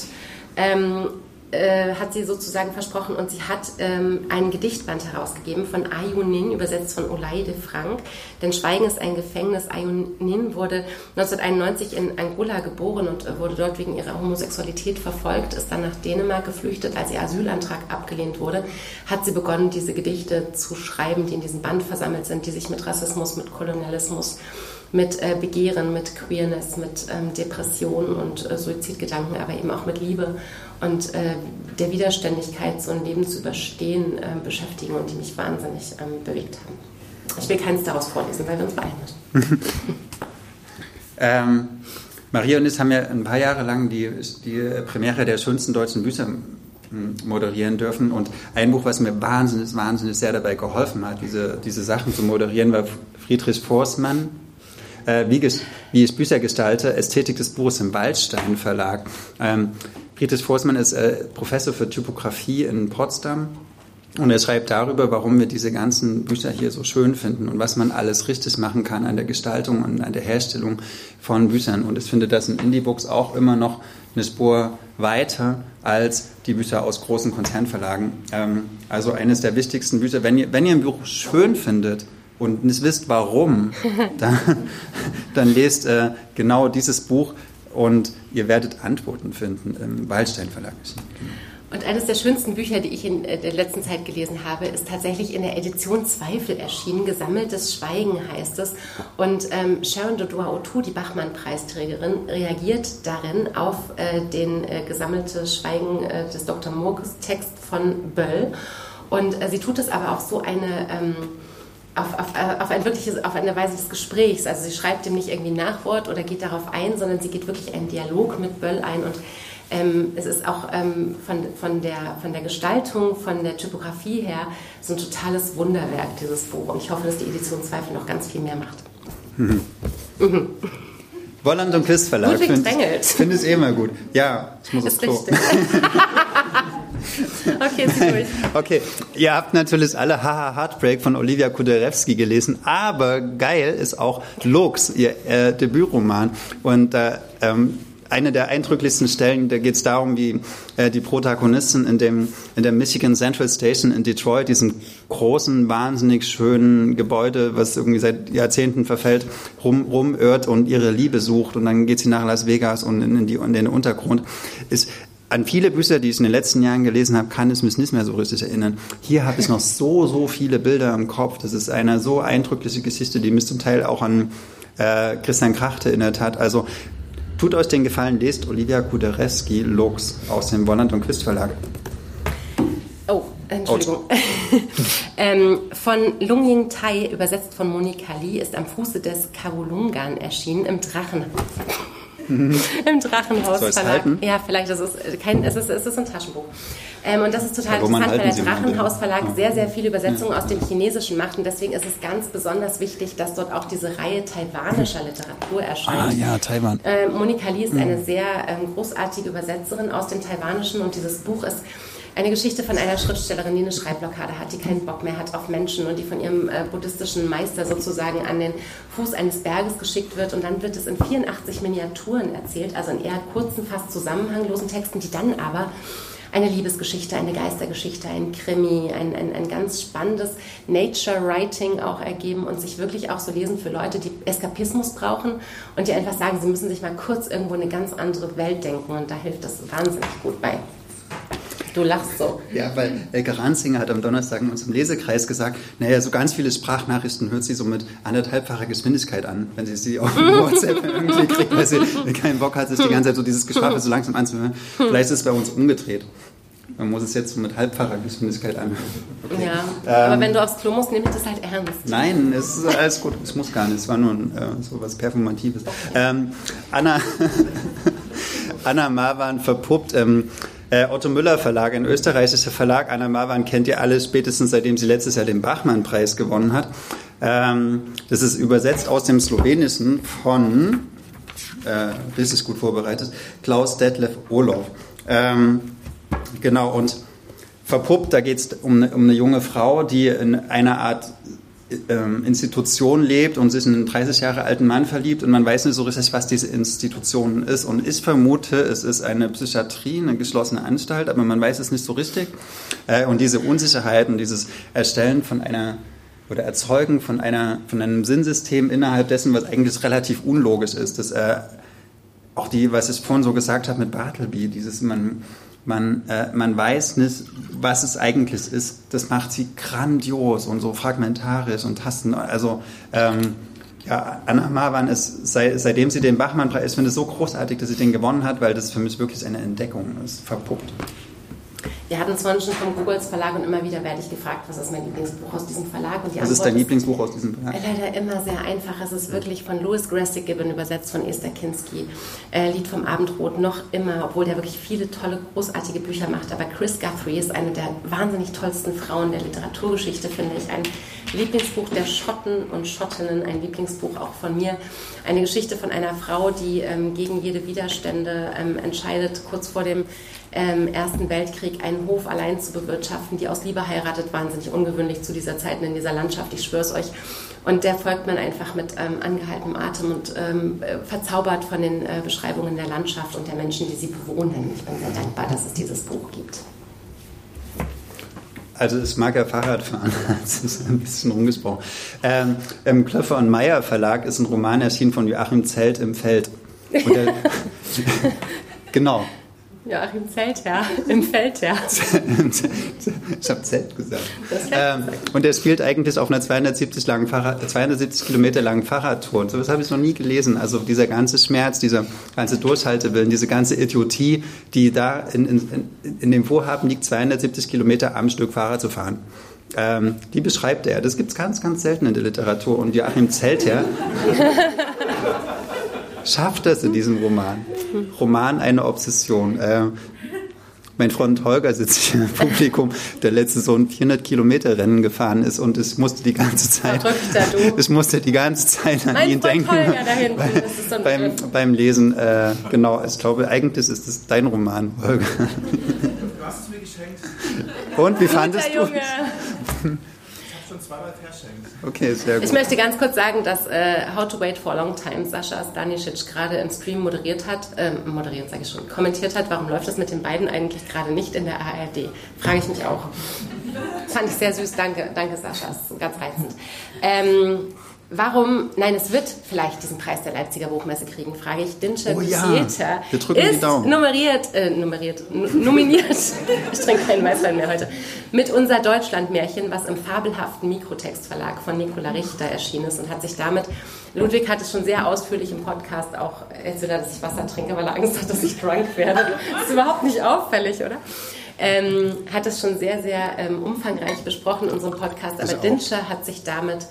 Ähm, äh, hat sie sozusagen versprochen und sie hat ähm, einen Gedichtband herausgegeben von Ayunin, übersetzt von Olaide Frank. Denn Schweigen ist ein Gefängnis. Ayunin wurde 1991 in Angola geboren und wurde dort wegen ihrer Homosexualität verfolgt, ist dann nach Dänemark geflüchtet. Als ihr Asylantrag abgelehnt wurde, hat sie begonnen, diese Gedichte zu schreiben, die in diesem Band versammelt sind, die sich mit Rassismus, mit Kolonialismus, mit äh, Begehren, mit Queerness, mit ähm, Depressionen und äh, Suizidgedanken, aber eben auch mit Liebe und äh, der Widerständigkeit, so ein Leben zu überstehen, äh, beschäftigen und die mich wahnsinnig ähm, bewegt haben. Ich will keins daraus vorlesen, weil wir uns beeilen müssen. ähm, Maria und ich haben ja ein paar Jahre lang die, die Premiere der schönsten deutschen Bücher hm, moderieren dürfen. Und ein Buch, was mir wahnsinnig, wahnsinnig sehr dabei geholfen hat, diese, diese Sachen zu moderieren, war Friedrich Forstmann, äh, wie, wie ich Bücher gestalte, Ästhetik des Buches im Waldstein Verlag. Ähm, Friedrich Forstmann ist äh, Professor für Typografie in Potsdam und er schreibt darüber, warum wir diese ganzen Bücher hier so schön finden und was man alles richtig machen kann an der Gestaltung und an der Herstellung von Büchern. Und ich finde das in Indie-Books auch immer noch eine Spur weiter als die Bücher aus großen Konzernverlagen. Ähm, also eines der wichtigsten Bücher. Wenn ihr, wenn ihr ein Buch schön findet, und nicht wisst warum, dann, dann lest äh, genau dieses Buch und ihr werdet Antworten finden im Waldstein Verlag. Und eines der schönsten Bücher, die ich in äh, der letzten Zeit gelesen habe, ist tatsächlich in der Edition Zweifel erschienen. Gesammeltes Schweigen heißt es. Und ähm, Sharon Dodua Otu, die Bachmann-Preisträgerin, reagiert darin auf äh, den äh, gesammelte Schweigen äh, des Dr. Murkes Text von Böll. Und äh, sie tut es aber auf so eine... Ähm, auf, auf, auf, ein wirkliches, auf eine Weise des Gesprächs. Also sie schreibt ihm nicht irgendwie Nachwort oder geht darauf ein, sondern sie geht wirklich einen Dialog mit Böll ein und ähm, es ist auch ähm, von, von, der, von der Gestaltung, von der Typografie her so ein totales Wunderwerk, dieses Buch. Und ich hoffe, dass die Edition Zweifel noch ganz viel mehr macht. Mhm. Mhm. Wolland und Quist Verlag. Finde find es eh immer gut. Ja, ich muss aufs Klo. okay, zieh. Okay, ihr habt natürlich alle Haha Heartbreak von Olivia Kuderewski gelesen, aber geil ist auch Lux, ihr äh, Debütroman. Und äh, ähm, eine der eindrücklichsten Stellen, da geht es darum, wie äh, die Protagonistin in dem in der Michigan Central Station in Detroit, diesem großen, wahnsinnig schönen Gebäude, was irgendwie seit Jahrzehnten verfällt, rum, rumirrt und ihre Liebe sucht und dann geht sie nach Las Vegas und in, die, in den Untergrund. Ist an viele Bücher, die ich in den letzten Jahren gelesen habe, kann ich mich nicht mehr so richtig erinnern. Hier habe ich noch so, so viele Bilder im Kopf. Das ist eine so eindrückliche Geschichte, die mich zum Teil auch an äh, Christian Kracht erinnert hat. Also tut euch den Gefallen, lest Olivia Kuderewski Lux aus dem Wolland und Quist Verlag. Oh, Entschuldigung. ähm, von Lung Ying Tai, übersetzt von Monika Lee, ist am Fuße des Karolungan erschienen im Drachen. Im Drachenhaus Soll Verlag. Halten? Ja, vielleicht ist es kein, es ist, es ist ein Taschenbuch. Ähm, und das ist total ja, interessant, weil der Drachenhaus Verlag ja. sehr, sehr viele Übersetzungen ja. aus dem Chinesischen macht. Und deswegen ist es ganz besonders wichtig, dass dort auch diese Reihe taiwanischer Literatur erscheint. Ah ja, Taiwan. Äh, Monika Lee ist mhm. eine sehr ähm, großartige Übersetzerin aus dem Taiwanischen und dieses Buch ist eine Geschichte von einer Schriftstellerin, die eine Schreibblockade hat, die keinen Bock mehr hat auf Menschen und die von ihrem äh, buddhistischen Meister sozusagen an den Fuß eines Berges geschickt wird. Und dann wird es in 84 Miniaturen erzählt, also in eher kurzen, fast zusammenhanglosen Texten, die dann aber eine Liebesgeschichte, eine Geistergeschichte, ein Krimi, ein, ein, ein ganz spannendes Nature-Writing auch ergeben und sich wirklich auch so lesen für Leute, die Eskapismus brauchen und die einfach sagen, sie müssen sich mal kurz irgendwo eine ganz andere Welt denken und da hilft das wahnsinnig gut bei. Du lachst so. Ja, weil Elke Ranzinger hat am Donnerstag in unserem Lesekreis gesagt, naja, so ganz viele Sprachnachrichten hört sie so mit anderthalbfacher Geschwindigkeit an, wenn sie sie auf WhatsApp irgendwie kriegt, weil sie keinen Bock hat, sich die ganze Zeit so dieses Geschwafel so langsam anzuhören. Vielleicht ist es bei uns umgedreht. Man muss es jetzt so mit halbfacher Geschwindigkeit anhören. Okay. Ja, ähm, aber wenn du aufs Klo musst, nehme ich das halt ernst. Nein, es ist alles gut. Es muss gar nicht. Es war nur äh, so was Performatives. Okay. Ähm, Anna, Anna Marwan verpuppt. Ähm, äh, Otto Müller Verlag, ein österreichischer Verlag. Anna Marwan kennt ihr alle spätestens seitdem sie letztes Jahr den Bachmann-Preis gewonnen hat. Ähm, das ist übersetzt aus dem Slowenischen von, äh, richtig gut vorbereitet, Klaus Detlef Olof. Ähm, genau, und verpuppt, da geht es um, um eine junge Frau, die in einer Art Institution lebt und sich in einen 30 Jahre alten Mann verliebt und man weiß nicht so richtig, was diese Institution ist. Und ich vermute, es ist eine Psychiatrie, eine geschlossene Anstalt, aber man weiß es nicht so richtig. Äh, und diese Unsicherheit und dieses Erstellen von einer oder Erzeugen von, einer, von einem Sinnsystem innerhalb dessen, was eigentlich relativ unlogisch ist. Das, äh, auch die, was ich vorhin so gesagt habe mit Bartleby, dieses man man, äh, man weiß nicht, was es eigentlich ist. Das macht sie grandios und so fragmentarisch und tasten. Also ähm, ja, Anna Marwan ist, sei, seitdem sie den Bachmann-Preis, finde ich so großartig, dass sie den gewonnen hat, weil das für mich wirklich eine Entdeckung ist, verpuppt. Wir hatten es vorhin schon vom Googles Verlag und immer wieder werde ich gefragt, was ist mein Lieblingsbuch aus diesem Verlag? Und die was Antwort ist dein Lieblingsbuch aus diesem Verlag? Leider immer sehr einfach. Es ist wirklich von Louis Grassic Gibbon übersetzt von Esther Kinski. Äh, Lied vom Abendrot noch immer, obwohl der wirklich viele tolle, großartige Bücher macht. Aber Chris Guthrie ist eine der wahnsinnig tollsten Frauen der Literaturgeschichte, finde ich. Ein Lieblingsbuch der Schotten und Schottinnen, ein Lieblingsbuch auch von mir. Eine Geschichte von einer Frau, die ähm, gegen jede Widerstände ähm, entscheidet, kurz vor dem ähm, Ersten Weltkrieg einen Hof allein zu bewirtschaften, die aus Liebe heiratet, wahnsinnig ungewöhnlich zu dieser Zeit in dieser Landschaft, ich schwöre es euch. Und der folgt man einfach mit ähm, angehaltenem Atem und ähm, verzaubert von den äh, Beschreibungen der Landschaft und der Menschen, die sie bewohnen. Ich bin sehr dankbar, dass es dieses Buch gibt. Also es mag ja Fahrradfahren, das ist ein bisschen rumgesprochen. Ähm, Im Klöffer und Meyer Verlag ist ein Roman erschienen von Joachim Zelt im Feld. Der, genau, Joachim Zeltherr im Feldherr. ich habe Zelt gesagt. Ähm, und er spielt eigentlich auf einer 270, langen Fahrrad, 270 Kilometer langen Fahrradtour. Und sowas habe ich noch nie gelesen. Also dieser ganze Schmerz, dieser ganze Durchhaltewillen, diese ganze Idiotie, die da in, in, in dem Vorhaben liegt, 270 Kilometer am Stück Fahrrad zu fahren. Ähm, die beschreibt er. Das gibt es ganz, ganz selten in der Literatur. Und Joachim Zeltherr schafft das in diesem Roman. Roman eine Obsession. Äh, mein Freund Holger sitzt hier im Publikum, der letzte so ein 400 Kilometer Rennen gefahren ist und es musste die ganze Zeit, es musste die ganze Zeit an mein ihn Freund denken. Holger da hinten, so beim, beim, Lesen, äh, genau, ich glaube, eigentlich ist es dein Roman, Holger. Du hast es mir geschenkt. Und wie fandest du? es? Schon zweimal verschenkt. Okay, sehr gut. Ich möchte ganz kurz sagen, dass äh, How to Wait for a Long Time Sascha Stanisic gerade im Stream moderiert hat, äh, moderiert sage ich schon, kommentiert hat, warum läuft das mit den beiden eigentlich gerade nicht in der ARD? Frage ich mich auch. Fand ich sehr süß, danke, danke Sascha, das ist ganz reizend. Ähm, Warum, nein, es wird vielleicht diesen Preis der Leipziger Buchmesse kriegen, frage ich. Dinscher oh, ja. ist nummeriert, äh, nummeriert, nominiert, ich trinke keinen Weißwein mehr heute, mit unser Deutschlandmärchen, was im fabelhaften Mikrotextverlag von Nicola Richter erschienen ist und hat sich damit, Ludwig hat es schon sehr ausführlich im Podcast auch erzählt, dass ich Wasser trinke, weil er Angst hat, dass ich drunk werde. Das ist überhaupt nicht auffällig, oder? Ähm, hat es schon sehr, sehr ähm, umfangreich besprochen in unserem Podcast, aber Dinscher hat sich damit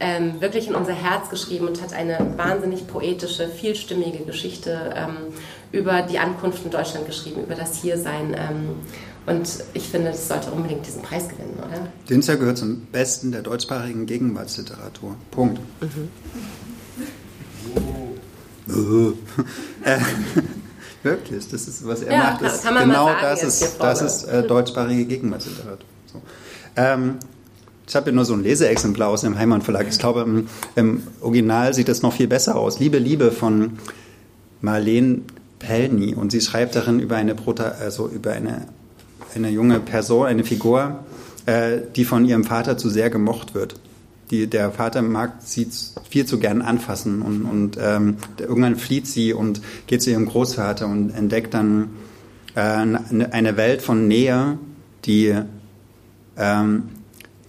ähm, wirklich in unser Herz geschrieben und hat eine wahnsinnig poetische, vielstimmige Geschichte ähm, über die Ankunft in Deutschland geschrieben, über das Hiersein. Ähm, und ich finde, das sollte unbedingt diesen Preis gewinnen, oder? Dinscher gehört zum Besten der deutschsprachigen Gegenwartsliteratur. Punkt. Mhm. Oh. äh, wirklich, das ist, was er ja, macht. Ist kann, kann genau das ist, das ist äh, deutschsprachige Gegenwartsliteratur. So. Ähm, ich habe ja nur so ein Leseexemplar aus dem Heimann Verlag. Ich glaube, im, im, Original sieht das noch viel besser aus. Liebe, Liebe von Marlene Pelny. Und sie schreibt darin über eine, Prota also über eine, eine junge Person, eine Figur, äh, die von ihrem Vater zu sehr gemocht wird. Die, der Vater mag sie viel zu gern anfassen und, und ähm, irgendwann flieht sie und geht zu ihrem Großvater und entdeckt dann äh, eine Welt von Nähe, die, ähm,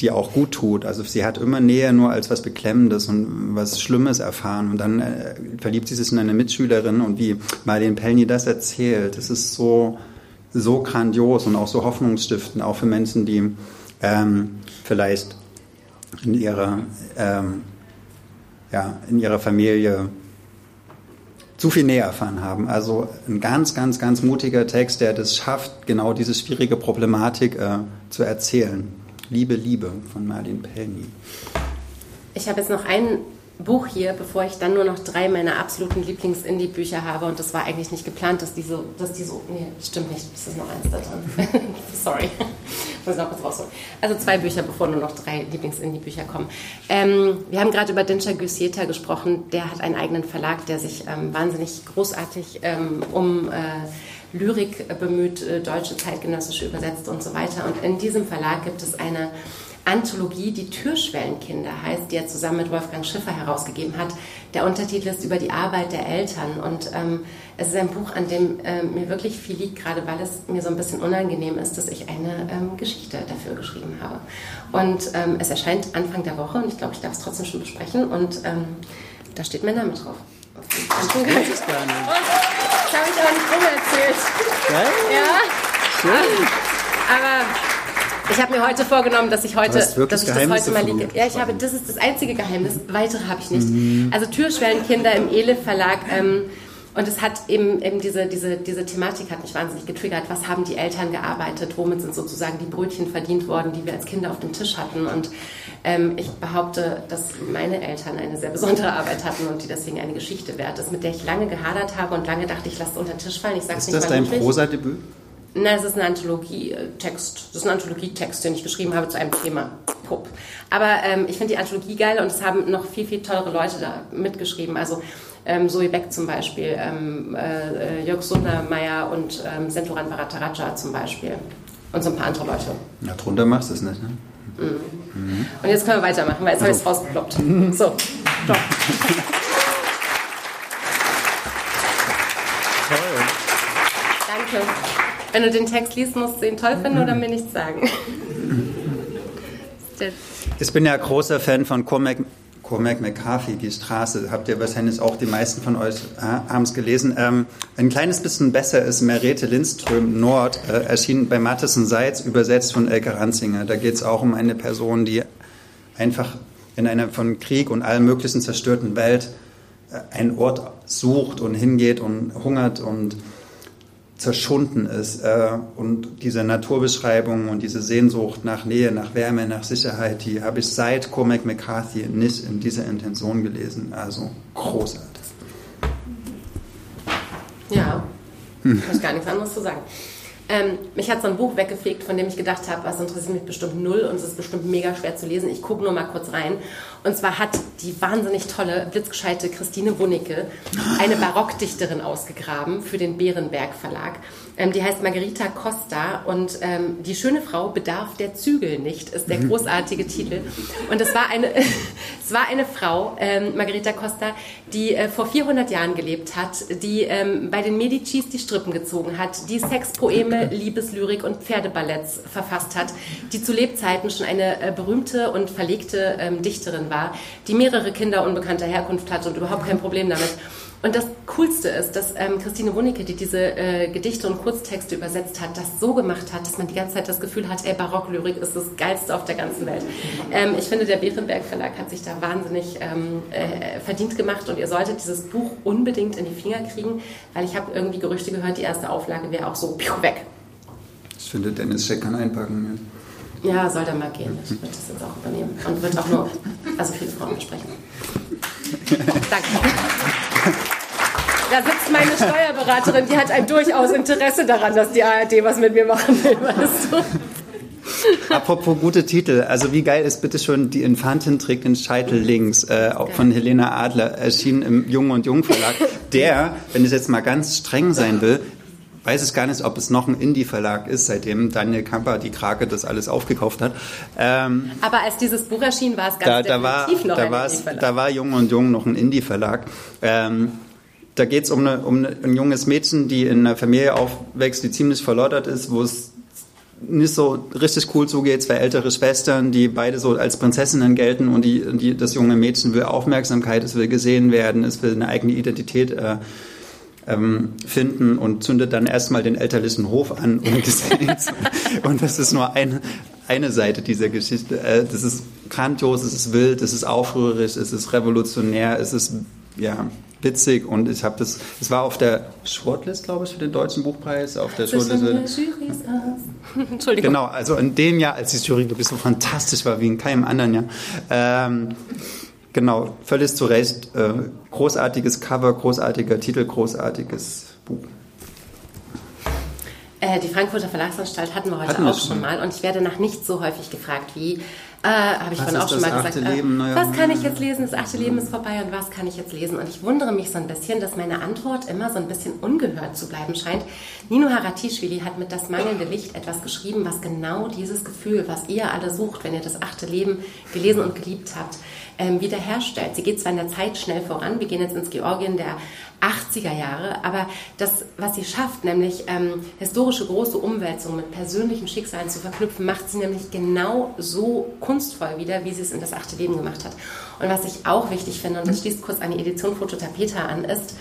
die auch gut tut. Also sie hat immer Nähe nur als was Beklemmendes und was Schlimmes erfahren. Und dann äh, verliebt sie sich in eine Mitschülerin und wie Marlene Pellny das erzählt, das ist so, so grandios und auch so hoffnungsstiftend, auch für Menschen, die ähm, vielleicht in ihrer, ähm, ja, in ihrer Familie zu viel Nähe erfahren haben. Also ein ganz, ganz, ganz mutiger Text, der das schafft, genau diese schwierige Problematik äh, zu erzählen. Liebe, Liebe von Marlene Pellny. Ich habe jetzt noch einen Buch hier, bevor ich dann nur noch drei meiner absoluten Lieblings-Indie-Bücher habe. Und das war eigentlich nicht geplant, dass die so, dass die so, nee, stimmt nicht, es ist noch eins da drin. Sorry, muss noch kurz rausholen. Also zwei Bücher, bevor nur noch drei Lieblings-Indie-Bücher kommen. Ähm, wir haben gerade über Dinscher Güsieta gesprochen. Der hat einen eigenen Verlag, der sich ähm, wahnsinnig großartig ähm, um äh, Lyrik bemüht, äh, deutsche zeitgenössische übersetzt und so weiter. Und in diesem Verlag gibt es eine Anthologie, die Türschwellenkinder heißt, die er zusammen mit Wolfgang Schiffer herausgegeben hat. Der Untertitel ist über die Arbeit der Eltern und ähm, es ist ein Buch, an dem äh, mir wirklich viel liegt, gerade weil es mir so ein bisschen unangenehm ist, dass ich eine ähm, Geschichte dafür geschrieben habe. Und ähm, es erscheint Anfang der Woche und ich glaube, ich darf es trotzdem schon besprechen und ähm, da steht mein Name drauf. Das habe ich aber nicht erzählt. Ja? Schön. Aber ich habe mir heute vorgenommen, dass ich heute, dass ich das heute mal liege. Ja, ich habe, das ist das einzige Geheimnis. Weitere habe ich nicht. Mhm. Also Türschwellenkinder im Ele Verlag. Ähm, und es hat eben, eben diese, diese, diese Thematik hat mich wahnsinnig getriggert. Was haben die Eltern gearbeitet? Womit sind sozusagen die Brötchen verdient worden, die wir als Kinder auf dem Tisch hatten? Und ähm, ich behaupte, dass meine Eltern eine sehr besondere Arbeit hatten und die deswegen eine Geschichte wert ist, mit der ich lange gehadert habe und lange dachte, ich lasse es unter den Tisch fallen. Ich sag's ist nicht das dein Prosa-Debüt? Na, es ist ein Anthologietext. Das ist ein Anthologietext, den ich geschrieben habe zu einem Thema. Pup. Aber ähm, ich finde die Anthologie geil und es haben noch viel, viel tollere Leute da mitgeschrieben. Also ähm, Zoe Beck zum Beispiel, ähm, äh, Jörg Sundermeier und ähm, Senturan Bharataraja zum Beispiel. Und so ein paar andere Leute. Ja, drunter machst du es nicht, ne? Mhm. Mhm. Und jetzt können wir weitermachen, weil jetzt also. habe ich es rausgeploppt. So, stopp. Danke. Wenn du den Text liest, musst du ihn toll finden oder mir nichts sagen. ich bin ja großer Fan von Cormac, Cormac McCarthy, die Straße. Habt ihr wahrscheinlich auch die meisten von euch äh, haben es gelesen. Ähm, ein kleines bisschen besser ist Merete Lindström Nord, äh, erschienen bei Matheson Seitz, übersetzt von Elke Ranzinger. Da geht es auch um eine Person, die einfach in einer von Krieg und allem möglichen zerstörten Welt äh, einen Ort sucht und hingeht und hungert und zerschunden ist. Äh, und diese Naturbeschreibung und diese Sehnsucht nach Nähe, nach Wärme, nach Sicherheit, die habe ich seit Cormac McCarthy nicht in dieser Intention gelesen. Also großartig. Ja, hm. ich gar nichts anderes zu sagen. Ähm, mich hat so ein Buch weggefegt, von dem ich gedacht habe, was interessiert mich bestimmt null und es ist bestimmt mega schwer zu lesen. Ich gucke nur mal kurz rein. Und zwar hat die wahnsinnig tolle, blitzgescheite Christine Wunicke eine Barockdichterin ausgegraben für den Bärenberg Verlag. Ähm, die heißt Margarita Costa und ähm, Die schöne Frau bedarf der Zügel nicht, ist der mhm. großartige Titel. Und es war eine, es war eine Frau, ähm, Margarita Costa, die äh, vor 400 Jahren gelebt hat, die ähm, bei den Medicis die Strippen gezogen hat, die Sexpoeme, Liebeslyrik und Pferdeballetts verfasst hat, die zu Lebzeiten schon eine äh, berühmte und verlegte ähm, Dichterin war, die mehrere Kinder unbekannter Herkunft hatte und überhaupt kein Problem damit. Und das Coolste ist, dass ähm, Christine Wunicke, die diese äh, Gedichte und Kurztexte übersetzt hat, das so gemacht hat, dass man die ganze Zeit das Gefühl hat, ey, Barocklyrik ist das Geilste auf der ganzen Welt. Ähm, ich finde, der Bärenberg Verlag hat sich da wahnsinnig ähm, äh, verdient gemacht und ihr solltet dieses Buch unbedingt in die Finger kriegen, weil ich habe irgendwie Gerüchte gehört, die erste Auflage wäre auch so piu, weg. Ich finde, Dennis Scheck kann einpacken. Ja, soll dann mal gehen. Ich würde das jetzt auch übernehmen und wird auch nur also viele Frauen besprechen. Danke. Da sitzt meine Steuerberaterin, die hat ein durchaus Interesse daran, dass die ARD was mit mir machen will, weißt du? Apropos gute Titel, also wie geil ist bitte schon Die Infantin trägt den Scheitel links, äh, auch von Helena Adler, erschienen im Jung und Jung Verlag. Der, wenn ich jetzt mal ganz streng sein will, weiß es gar nicht, ob es noch ein Indie-Verlag ist, seitdem Daniel Kamper, die Krake, das alles aufgekauft hat. Ähm, Aber als dieses Buch erschien, war es ganz da, da war, noch da ein Indie-Verlag. Da war Jung und Jung noch ein Indie-Verlag. Ähm, da geht es um, eine, um ein junges Mädchen, die in einer Familie aufwächst, die ziemlich verloddert ist, wo es nicht so richtig cool zugeht. Zwei ältere Schwestern, die beide so als Prinzessinnen gelten und die, die, das junge Mädchen will Aufmerksamkeit, es will gesehen werden, es will eine eigene Identität äh, ähm, finden und zündet dann erstmal den elterlichen Hof an, um gesehen zu Und das ist nur eine, eine Seite dieser Geschichte. Äh, das ist grandios, es ist wild, es ist aufrührig, es ist revolutionär, es ist ja witzig und ich habe das, es war auf der Shortlist, glaube ich, für den Deutschen Buchpreis, auf der Shortlist. Entschuldigung. Genau, also in dem Jahr, als die Jury wirklich so fantastisch war wie in keinem anderen Jahr. Ähm, genau, völlig zu Recht. Äh, großartiges Cover, großartiger Titel, großartiges Buch. Äh, die Frankfurter Verlagsanstalt hatten wir heute hatten auch schon mal und ich werde nach nicht so häufig gefragt wie äh, Habe ich vorhin auch schon mal gesagt. Äh, was kann ich jetzt lesen? Das achte Leben ist vorbei und was kann ich jetzt lesen? Und ich wundere mich so ein bisschen, dass meine Antwort immer so ein bisschen ungehört zu bleiben scheint. Nino Haratischvili hat mit Das mangelnde Licht etwas geschrieben, was genau dieses Gefühl, was ihr alle sucht, wenn ihr das achte Leben gelesen und geliebt habt, ähm, wiederherstellt. Sie geht zwar in der Zeit schnell voran, wir gehen jetzt ins Georgien der 80er Jahre, aber das, was sie schafft, nämlich ähm, historische große Umwälzungen mit persönlichen Schicksalen zu verknüpfen, macht sie nämlich genau so kunstvoll wieder, wie sie es in das achte Leben gemacht hat. Und was ich auch wichtig finde, und das schließt kurz eine Edition Fototapeta an, ist,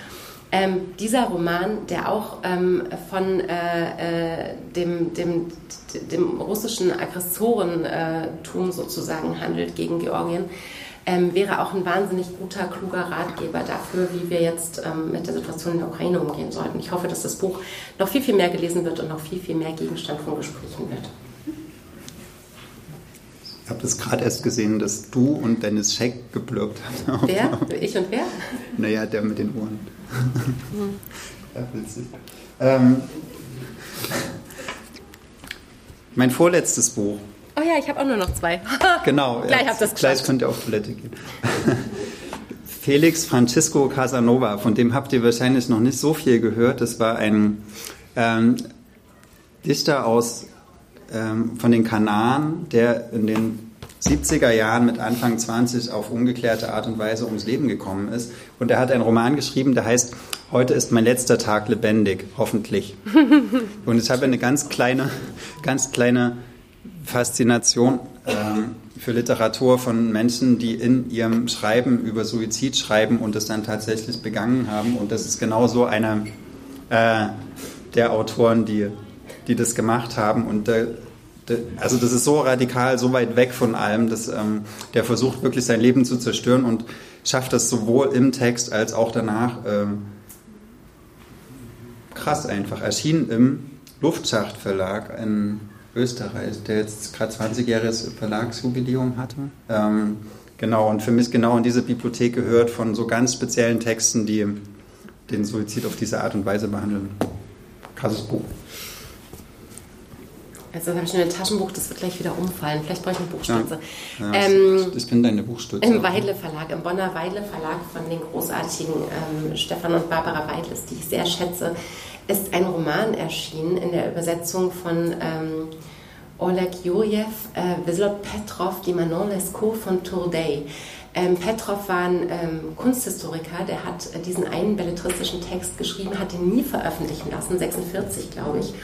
ähm, dieser Roman, der auch ähm, von äh, äh, dem, dem, dem russischen Aggressorentum sozusagen handelt gegen Georgien, ähm, wäre auch ein wahnsinnig guter, kluger Ratgeber dafür, wie wir jetzt ähm, mit der Situation in der Ukraine umgehen sollten. Ich hoffe, dass das Buch noch viel, viel mehr gelesen wird und noch viel, viel mehr Gegenstand von Gesprächen wird. Ich habe das gerade erst gesehen, dass du und Dennis Scheck geblirbt haben. Wer? Ich und wer? Naja, der mit den Ohren. Hm. ja, witzig. Ähm, mein vorletztes Buch Oh ja, ich habe auch nur noch zwei. genau. Gleich habt das Gleich könnt ihr auf Toilette gehen. Felix Francisco Casanova, von dem habt ihr wahrscheinlich noch nicht so viel gehört. Das war ein ähm, Dichter aus, ähm, von den Kanaren, der in den 70er Jahren mit Anfang 20 auf ungeklärte Art und Weise ums Leben gekommen ist. Und er hat einen Roman geschrieben, der heißt Heute ist mein letzter Tag lebendig, hoffentlich. Und ich habe eine ganz kleine, ganz kleine Faszination ähm, für Literatur von Menschen, die in ihrem Schreiben über Suizid schreiben und es dann tatsächlich begangen haben. Und das ist genau so einer äh, der Autoren, die, die das gemacht haben. Und äh, also das ist so radikal, so weit weg von allem, dass ähm, der versucht wirklich sein Leben zu zerstören und schafft das sowohl im Text als auch danach. Ähm, krass einfach. Erschien im Luftschachtverlag ein Österreich, der jetzt gerade 20-jähriges Verlagsjubiläum hatte. Ähm, genau, und für mich genau in diese Bibliothek gehört von so ganz speziellen Texten, die den Suizid auf diese Art und Weise behandeln. Krasses Buch. Also habe ich schon ein Taschenbuch, das wird gleich wieder umfallen. Vielleicht brauche ich eine Buchstütze. Ja, ja, ähm, ich bin deine Buchstütze. Im Weidle Verlag, im Bonner Weidle Verlag von den großartigen ähm, Stefan und Barbara Weidles, die ich sehr schätze ist ein Roman erschienen in der Übersetzung von ähm, Oleg Jurjew, äh, Vezlot Petrov, die Manon Lescaut von Tourday. Ähm, Petrov war ein ähm, Kunsthistoriker, der hat äh, diesen einen belletristischen Text geschrieben, hat ihn nie veröffentlichen lassen, 46 glaube ich,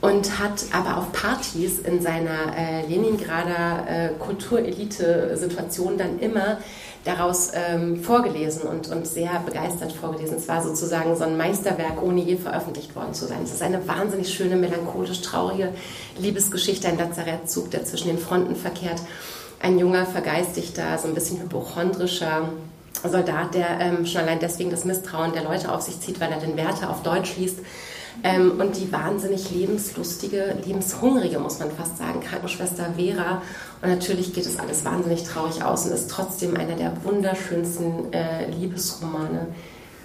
und hat aber auf Partys in seiner äh, Leningrader äh, Kulturelite-Situation dann immer daraus ähm, vorgelesen und, und sehr begeistert vorgelesen. Es war sozusagen so ein Meisterwerk, ohne je veröffentlicht worden zu sein. Es ist eine wahnsinnig schöne, melancholisch traurige Liebesgeschichte, ein Lazarettzug, der zwischen den Fronten verkehrt. Ein junger, vergeistigter, so ein bisschen hypochondrischer Soldat, der ähm, schon allein deswegen das Misstrauen der Leute auf sich zieht, weil er den Werte auf Deutsch liest ähm, und die wahnsinnig lebenslustige, lebenshungrige, muss man fast sagen, Krankenschwester Vera. Und natürlich geht es alles wahnsinnig traurig aus und ist trotzdem einer der wunderschönsten äh, Liebesromane,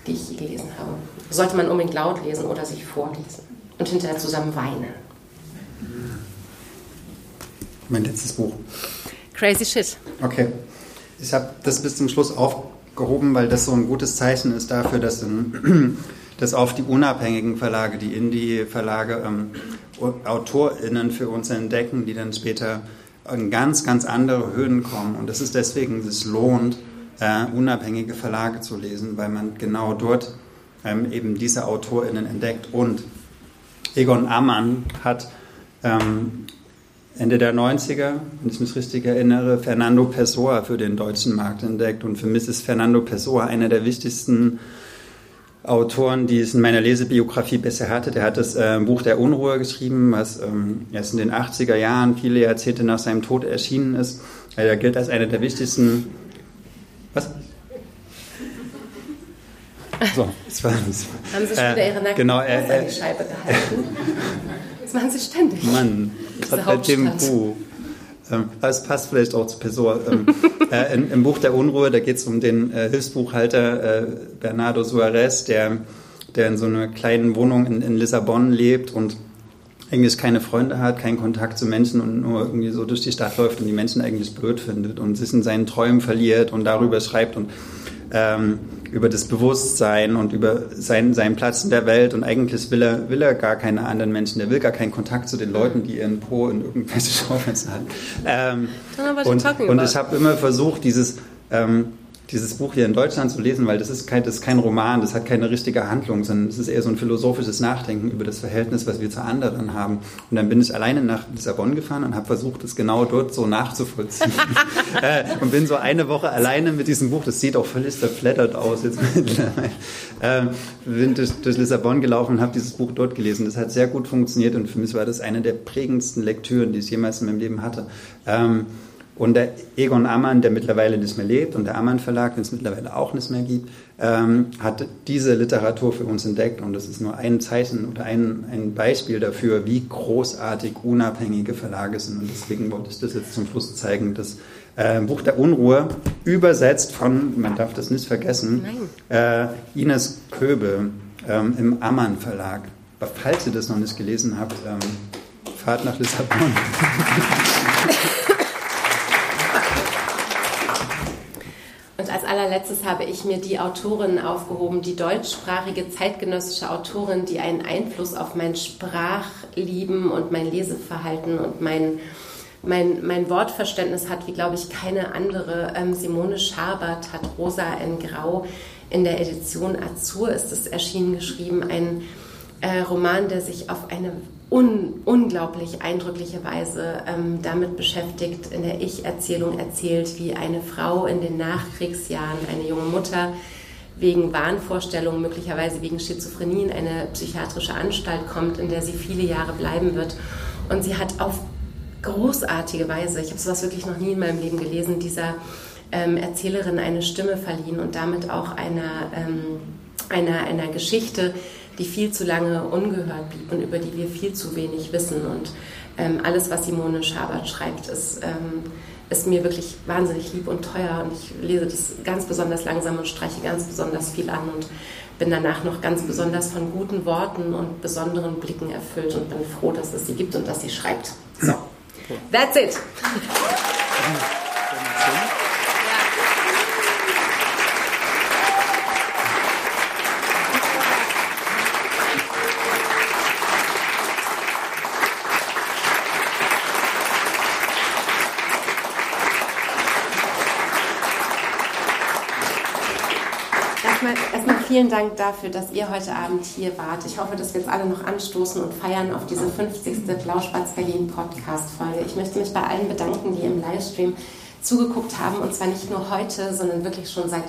die ich je gelesen habe. Sollte man unbedingt laut lesen oder sich vorlesen und hinterher zusammen weinen. Mein letztes Buch. Crazy Shit. Okay. Ich habe das bis zum Schluss aufgehoben, weil das so ein gutes Zeichen ist dafür, dass in dass auch die unabhängigen Verlage, die Indie-Verlage, ähm, AutorInnen für uns entdecken, die dann später in ganz, ganz andere Höhen kommen. Und das ist deswegen, es lohnt, äh, unabhängige Verlage zu lesen, weil man genau dort ähm, eben diese AutorInnen entdeckt. Und Egon Ammann hat ähm, Ende der 90er, wenn ich mich richtig erinnere, Fernando Pessoa für den deutschen Markt entdeckt. Und für mich ist Fernando Pessoa einer der wichtigsten Autoren, die es in meiner Lesebiografie bisher hatte. Der hat das äh, Buch der Unruhe geschrieben, was ähm, erst in den 80er Jahren, viele Jahrzehnte nach seinem Tod erschienen ist. Er gilt als einer der wichtigsten. Was? So, das war, das war, Haben Sie schon wieder äh, Ihre nackten genau, äh, äh, die Scheibe gehalten? Das machen Sie ständig. Mann, gerade bei dem Buch. Ähm, es passt vielleicht auch zu Pessoa. Ähm, äh, im, im, Buch der Unruhe, da geht es um den äh, Hilfsbuchhalter äh, Bernardo Suarez, der, der in so einer kleinen Wohnung in, in Lissabon lebt und eigentlich keine Freunde hat, keinen Kontakt zu Menschen und nur irgendwie so durch die Stadt läuft und die Menschen eigentlich blöd findet und sich in seinen Träumen verliert und darüber schreibt und ähm, über das Bewusstsein und über sein, seinen Platz in der Welt. Und eigentlich will er, will er gar keine anderen Menschen, der will gar keinen Kontakt zu den Leuten, die ihren Po in irgendwelche Schaufenster haben. Ähm, und, und ich habe immer versucht, dieses ähm, dieses Buch hier in Deutschland zu lesen, weil das ist, kein, das ist kein Roman, das hat keine richtige Handlung, sondern es ist eher so ein philosophisches Nachdenken über das Verhältnis, was wir zu anderen haben. Und dann bin ich alleine nach Lissabon gefahren und habe versucht, das genau dort so nachzuvollziehen. äh, und bin so eine Woche alleine mit diesem Buch, das sieht auch völlig zerfleddert aus. Jetzt äh, bin durch, durch Lissabon gelaufen und habe dieses Buch dort gelesen. Das hat sehr gut funktioniert und für mich war das eine der prägendsten Lektüren, die ich jemals in meinem Leben hatte. Ähm, und der Egon Ammann, der mittlerweile nicht mehr lebt, und der Ammann Verlag, den es mittlerweile auch nicht mehr gibt, ähm, hat diese Literatur für uns entdeckt. Und das ist nur ein Zeichen oder ein, ein Beispiel dafür, wie großartig unabhängige Verlage sind. Und deswegen wollte ich das jetzt zum Schluss zeigen. Das äh, Buch der Unruhe, übersetzt von, man darf das nicht vergessen, äh, Ines Köbe ähm, im Ammann Verlag. Aber falls ihr das noch nicht gelesen habt, ähm, fahrt nach Lissabon. allerletztes habe ich mir die Autorin aufgehoben, die deutschsprachige zeitgenössische Autorin, die einen Einfluss auf mein Sprachlieben und mein Leseverhalten und mein, mein, mein Wortverständnis hat, wie glaube ich keine andere. Ähm, Simone Schabert hat Rosa in Grau in der Edition Azur ist es erschienen geschrieben, ein äh, Roman, der sich auf eine un unglaublich eindrückliche Weise ähm, damit beschäftigt, in der Ich-Erzählung erzählt, wie eine Frau in den Nachkriegsjahren, eine junge Mutter, wegen Wahnvorstellungen, möglicherweise wegen Schizophrenie in eine psychiatrische Anstalt kommt, in der sie viele Jahre bleiben wird. Und sie hat auf großartige Weise, ich habe sowas wirklich noch nie in meinem Leben gelesen, dieser ähm, Erzählerin eine Stimme verliehen und damit auch einer, ähm, einer, einer Geschichte, die viel zu lange ungehört blieb und über die wir viel zu wenig wissen. Und ähm, alles, was Simone Schabert schreibt, ist, ähm, ist mir wirklich wahnsinnig lieb und teuer. Und ich lese das ganz besonders langsam und streiche ganz besonders viel an und bin danach noch ganz besonders von guten Worten und besonderen Blicken erfüllt und bin froh, dass es sie gibt und dass sie schreibt. So, that's it. Vielen Dank dafür, dass ihr heute Abend hier wart. Ich hoffe, dass wir jetzt alle noch anstoßen und feiern auf diese 50. Blau-Schwarz-Berlin Podcast-Folge. Ich möchte mich bei allen bedanken, die im Livestream zugeguckt haben und zwar nicht nur heute, sondern wirklich schon seit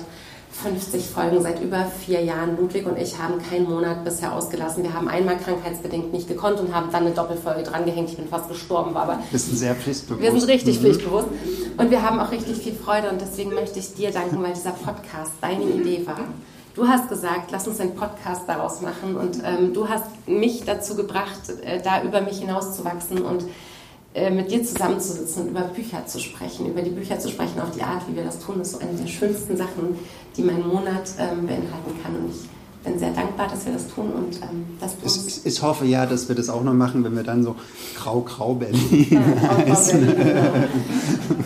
50 Folgen, seit über vier Jahren. Ludwig und ich haben keinen Monat bisher ausgelassen. Wir haben einmal krankheitsbedingt nicht gekonnt und haben dann eine Doppelfolge drangehängt. Ich bin fast gestorben, war aber. Wir sind sehr pflichtbewusst. Wir sind richtig mhm. pflichtbewusst. Und wir haben auch richtig viel Freude und deswegen möchte ich dir danken, weil dieser Podcast deine Idee war. Du hast gesagt, lass uns einen Podcast daraus machen und ähm, du hast mich dazu gebracht, äh, da über mich hinauszuwachsen und äh, mit dir zusammenzusitzen und über Bücher zu sprechen, über die Bücher zu sprechen, auf die Art, wie wir das tun, ist so eine der schönsten Sachen, die mein Monat ähm, beinhalten kann. Und ich bin sehr dankbar, dass wir das tun und ähm, dass du ich, ich, hoffe ja, dass wir das auch noch machen, wenn wir dann so grau-grau Berlin ja, heißen. Berlin,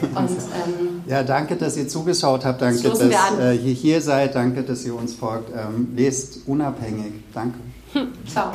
genau. und, ähm, ja, danke, dass ihr zugeschaut habt. Danke, dass äh, ihr hier seid. Danke, dass ihr uns folgt. Ähm, lest unabhängig. Danke. Ciao.